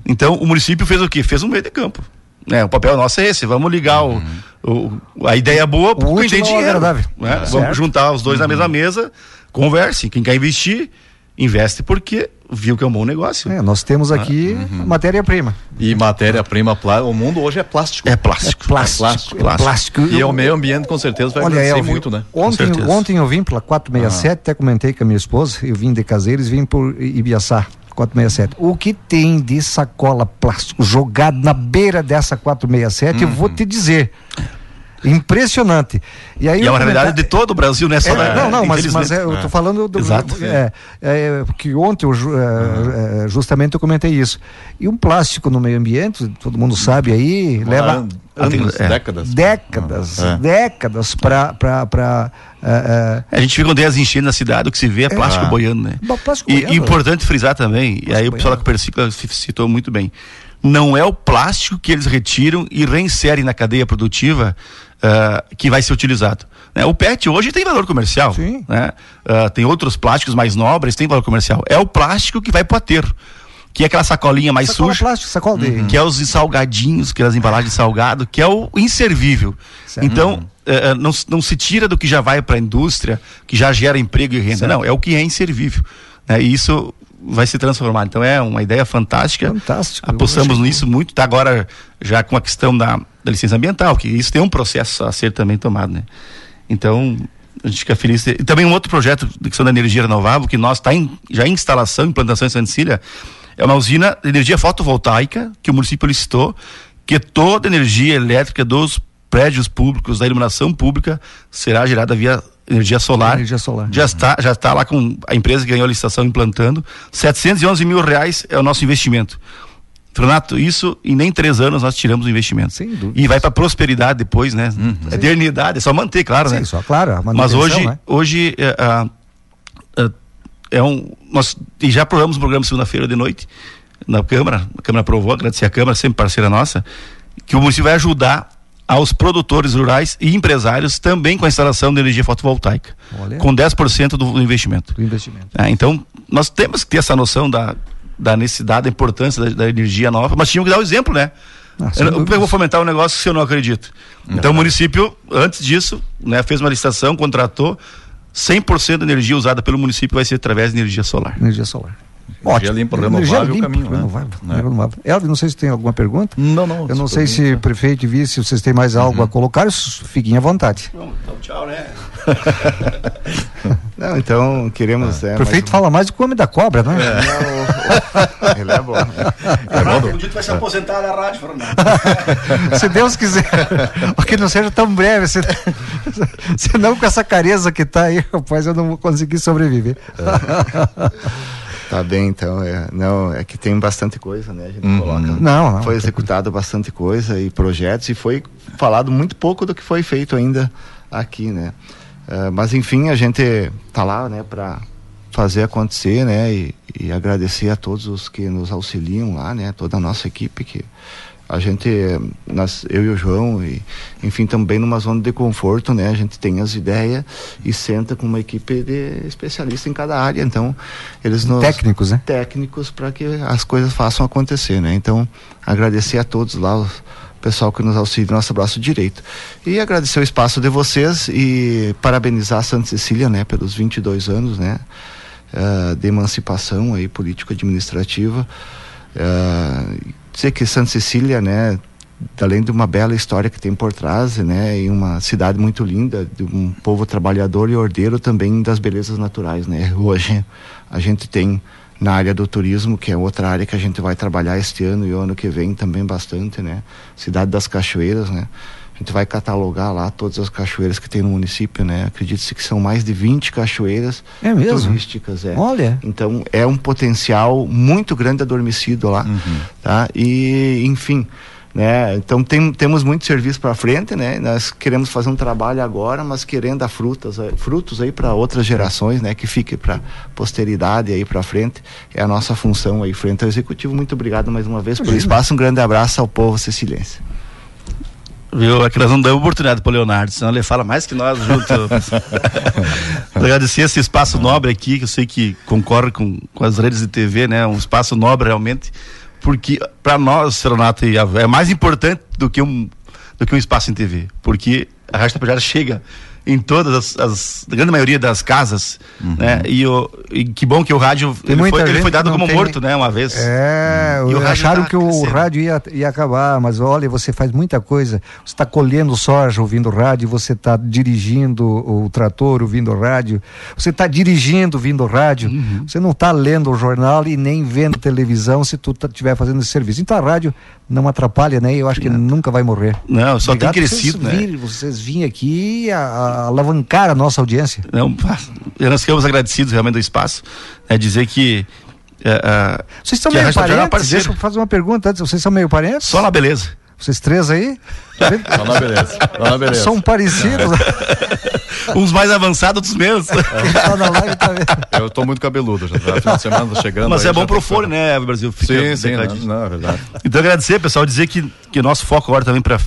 Então o município fez o quê? Fez um meio de campo. Né? O papel nosso é esse, vamos ligar uhum. o, o, a ideia boa porque quem tem dinheiro. Né? É, vamos juntar os dois uhum. na mesma mesa, converse. Quem quer investir, investe porque viu que é um bom negócio. É, nós temos aqui Ah, uhum. matéria-prima. E matéria-prima, plá- o mundo hoje é plástico. É plástico. Plástico. plástico. é plástico. E o meio ambiente com certeza vai Olha, muito, né? Ontem, ontem eu vim pela 467, até comentei com a minha esposa, eu vim de Caseiros vim por Ibiaçá. 467. O que tem de sacola plástico jogado na beira dessa 467, eu vou te dizer. Impressionante. E, aí E é uma realidade de todo o Brasil, né? Só é, da- não, não, mas, mas é, eu tô falando do. Exato. É, é, que ontem eu, é, é, justamente eu comentei isso. E um plástico no meio ambiente, todo mundo sabe aí, leva An- anos, é. décadas. décadas, É. décadas para. é, A gente fica tem as enchentes na cidade, o que se vê é plástico Ah. boiando, né? Plástico E, boiando. e importante frisar também, e aí o pessoal da boiando. Copercicla citou muito bem, não é o plástico que eles retiram e reinserem na cadeia produtiva ah, que vai ser utilizado. né? O PET hoje tem valor comercial. Sim. Né? Ah, tem outros plásticos mais nobres, tem valor comercial. É o plástico que vai pro aterro. Que é aquela sacolinha mais sacola suja. plástico, sacola de. Que é os salgadinhos, aquelas embalagens de salgado, que é o inservível. Certo. Então, eh, eh, não, se- não se tira do que já vai para a indústria, que já gera emprego e renda. Não, é o que é inservível. né? E isso vai se transformar. Então, é uma ideia fantástica. Fantástico. Apostamos nisso muito. Está agora já com a questão da, da licença ambiental, que isso tem um processo a ser também tomado. Né? Então, a gente fica feliz. E também um outro projeto de questão da energia renovável, que nós está já em instalação, implantação em Santa Cecília, é uma usina de energia fotovoltaica que o município licitou, que toda a energia elétrica dos prédios públicos, da iluminação pública, será gerada via energia solar. Energia solar. Já está, já está lá com a empresa que ganhou a licitação implantando. 711 mil reais é o nosso investimento. Renato, isso em nem três anos nós tiramos o investimento. Sem dúvida. E vai para prosperidade depois, né? É eternidade, é só manter, claro, Sim, né? só, claro, a Mas hoje, né? hoje é, a- é um. Nós e já aprovamos o programa segunda-feira de noite na Câmara. A Câmara aprovou, agradecer a Câmara, sempre parceira nossa, que o município vai ajudar aos produtores rurais e empresários também com a instalação de energia fotovoltaica, Olha. com 10% do investimento. do investimento. Ah, então, nós temos que ter essa noção da, da necessidade, da importância da, da energia nova, mas tínhamos que dar o exemplo, né? Ah, eu, eu vou fomentar um negócio se eu não acredito. Então, o município, antes disso, né, fez uma licitação, contratou 100% da energia usada pelo município vai ser através de energia solar. Energia solar. Energia limpa, Energia renovável, limpa, caminho, né? renovável, É. renovável. Elvio, não sei se tem alguma pergunta. Não, não. Eu não sei se prefeito e vice, vocês têm mais algo a colocar, fiquem à vontade. Então, tchau, né? Não, então queremos. É, o prefeito fala mais do que o homem da cobra, né? mais um- Ele é bom. Um dia tu vai se aposentar da rádio, Fernando. Se Deus quiser. Ou que não seja tão breve. Se, senão, com essa careza que tá aí, rapaz, eu não vou conseguir sobreviver. Tá bem, então. É, não, é que tem bastante coisa, né? A gente Uhum. coloca. Não, não. Foi executado bastante coisa e projetos e foi falado muito pouco do que foi feito ainda aqui, né? Eh, mas enfim, a gente tá lá, né, para fazer acontecer, né? E, e agradecer a todos os que nos auxiliam lá, né? Toda a nossa equipe que a gente, nós, eu e o João, e, enfim, também numa zona de conforto, né? A gente tem as ideias e senta com uma equipe de especialista em cada área, então eles nos Técnicos, né? técnicos para que as coisas façam acontecer, né? Então, agradecer a todos lá, o pessoal que nos auxilia, nosso braço direito. E agradecer o espaço de vocês e parabenizar a Santa Cecília, né, pelos 22 anos, né, eh, de emancipação aí político-administrativa. Eh, dizer que Santa Cecília, né, além de uma bela história que tem por trás, né, e uma cidade muito linda, de um povo trabalhador e ordeiro também das belezas naturais, né. Hoje a gente tem na área do turismo, que é outra área que a gente vai trabalhar este ano e o ano que vem também bastante, né? Cidade das Cachoeiras, né? A gente vai catalogar lá todas as cachoeiras que tem no município, né? Acredite-se que são mais de 20 cachoeiras É mesmo? turísticas, é. Olha. Então é um potencial muito grande adormecido lá, tá? E enfim, né? Então tem, temos muito serviço para frente, né? Nós queremos fazer um trabalho agora, mas querendo dar frutas, eh, frutos aí para outras gerações, né? Que fique para posteridade aí para frente. É a nossa função aí frente ao executivo. Muito obrigado mais uma vez pelo espaço. Um grande abraço ao povo ceciliense. Viu? É que nós não damos oportunidade pro Leonardo, senão ele fala mais que nós juntos. Agradecer esse espaço nobre aqui, que eu sei que concorre com, com as redes de TV, né? Um espaço nobre realmente, porque para nós, Renato e é mais importante do que um do que um espaço em TV, porque a Rádio Tapejara chega em todas as, as a grande maioria das casas, Uhum. né? E, o, e que bom que o rádio Tem ele foi, ele foi dado como tem- morto, né? Uma vez. É, E o acharam tá que o crescendo. rádio ia, ia acabar, mas olha, você faz muita coisa. Você está colhendo soja ouvindo rádio, você está dirigindo o trator ouvindo rádio, você está dirigindo ouvindo rádio, Uhum. você não está lendo o jornal e nem vendo televisão se tu estiver fazendo esse serviço. Então a rádio não atrapalha, né? Eu acho que nunca vai morrer. Não, só Obrigado tem crescido, vocês né? virem, vocês virem aqui a, a alavancar a nossa audiência. Não, nós ficamos agradecidos realmente do espaço. É dizer que. é, é, Vocês são meio é parentes? Deixa eu fazer uma pergunta antes. Vocês são meio parentes? Só na beleza. Vocês três aí? Tá na beleza. Só na beleza. São parecidos. Uns mais avançados, outros menos. Quem tá tá. Eu tô muito cabeludo já. tá? Final de semana tá chegando. Mas aí é bom pro fone, né, Brasil? Fica Sim, sim, não, não, é verdade. Então agradecer, pessoal, dizer que, que o nosso foco agora também para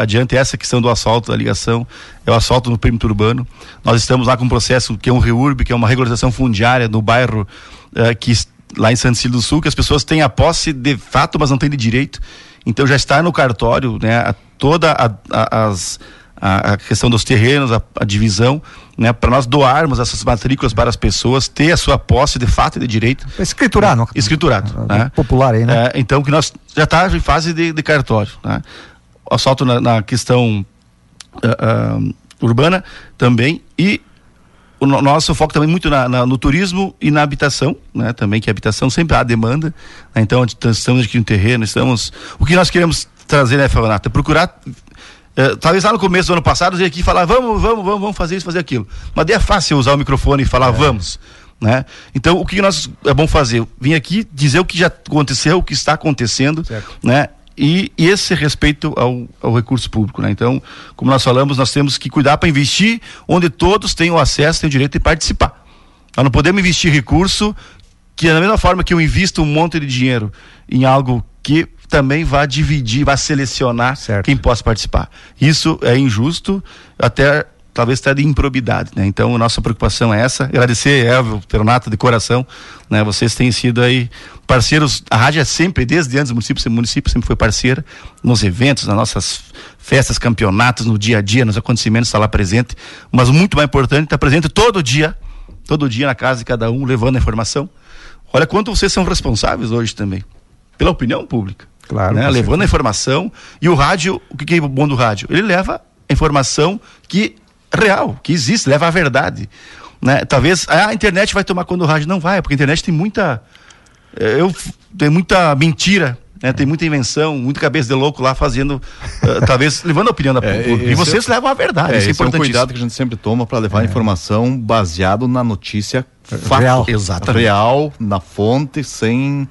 adiante é essa questão do asfalto, da ligação, é o asfalto no perímetro urbano. Nós estamos lá com um processo que é um reurb, que é uma regularização fundiária no bairro eh, que lá em Santo Cílio do Sul, que as pessoas têm a posse de fato, mas não têm de direito. Então já está no cartório, né, a- toda a, a- as a, questão dos terrenos, a, divisão, né, para nós doarmos essas matrículas para as pessoas ter a sua posse de fato e de direito Escriturar, não? escriturado. Ah, né? Popular aí, né? É, então que nós já está em fase de, de cartório. Né? O assalto na, na questão ah, ah, urbana também e o no- nosso foco também muito na, na- no turismo e na habitação, né? Também que a habitação sempre há demanda, né? então estamos aqui no terreno, estamos o que nós queremos trazer, né, Favonato, é procurar eh, talvez lá no começo do ano passado eu aqui e falar vamos, vamos, vamos, vamos fazer isso, fazer aquilo. Mas é fácil usar o microfone e falar vamos, né? Então o que nós é bom fazer? Vim aqui dizer o que já aconteceu, o que está acontecendo, né? E, e esse respeito ao, ao recurso público, né? Então, como nós falamos, nós temos que cuidar para investir onde todos tenham acesso, tenham direito de participar. Nós não podemos investir recurso que da mesma forma que eu invisto um monte de dinheiro em algo que também vai dividir, vai selecionar Certo. quem possa participar. Isso é injusto, até talvez até de improbidade, né? Então, a nossa preocupação é essa. Agradecer, Elvio, Peronato, de coração, né? Vocês têm sido aí parceiros, a rádio é sempre, desde antes do município, o município sempre foi parceira, nos eventos, nas nossas festas, campeonatos, no dia a dia, nos acontecimentos, está lá presente, mas muito mais importante, está presente todo dia, todo dia na casa de cada um, levando a informação. Olha quanto vocês são responsáveis hoje também, pela opinião pública. Claro, Né? Levando a informação. E o rádio, o que que é o bom do rádio? Ele leva a informação que real, que existe, leva a verdade. Né? Talvez ah, a internet vai tomar conta do rádio. Não vai, porque a internet tem muita. eh, Eu, tem muita mentira. Né? Tem muita invenção, muita cabeça de louco lá fazendo, eh, talvez levando a opinião da É. E esse vocês levam a verdade, É, isso é esse é um cuidado que a gente sempre toma para levar a informação baseado na notícia fato, Real. Exatamente. real, na fonte, sem.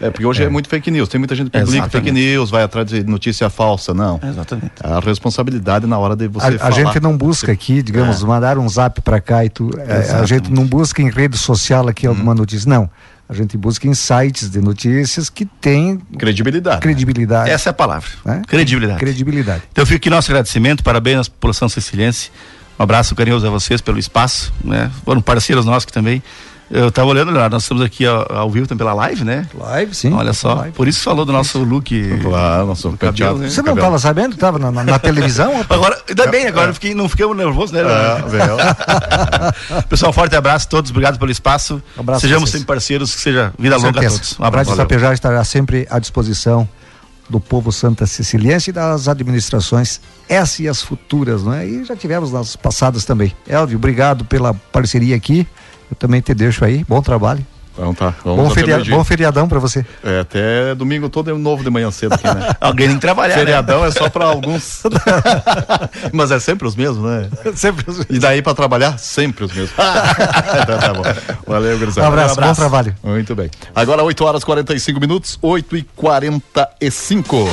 É, porque hoje é. muito fake news. Tem muita gente que publica Exatamente. fake news, vai atrás de notícia falsa. Não. Exatamente. A responsabilidade na hora de você A, a falar. gente não busca aqui, digamos, mandar um zap para cá e tu, é, a gente não busca em rede social aqui alguma notícia, não. A gente busca em sites de notícias que têm Credibilidade. credibilidade. Essa é a palavra. né? Credibilidade. Credibilidade. Então fica aqui nosso agradecimento, parabéns à população siciliense. Um abraço carinhoso a vocês pelo espaço, né? Foram parceiros nossos que também. Eu estava olhando, Leonardo, nós estamos aqui ao, ao vivo também pela live, né? Live, sim. Olha só, Live. por isso falou do nosso look. Claro, nosso cabelo, penteado. né? Você não cabelo. estava sabendo? Estava na, na- na televisão? Agora, ainda bem, agora eu fiquei, não ficamos nervosos, né? É. Pessoal, um forte abraço a todos, obrigado pelo espaço. Um abraço Sejamos sempre parceiros, que seja vida longa a todos. Um A abraço. Rádio Tapejara estará sempre à disposição do povo santa siciliense e das administrações, essa e as futuras, né? E já tivemos nas passadas também. Elvio, obrigado pela parceria aqui. Eu também te deixo aí. Bom trabalho. Então tá. Bom, feria- bom feriadão para você. É, até domingo todo é novo de manhã cedo aqui, né? Alguém tem que trabalhar, né? Feriadão é só para alguns. Mas é sempre os mesmos, né? Sempre. E daí para trabalhar, sempre os mesmos. então tá bom. Valeu, Um gurizada. abraço, bom trabalho. Muito bem. Agora 8 horas 45 minutos, 8 e 45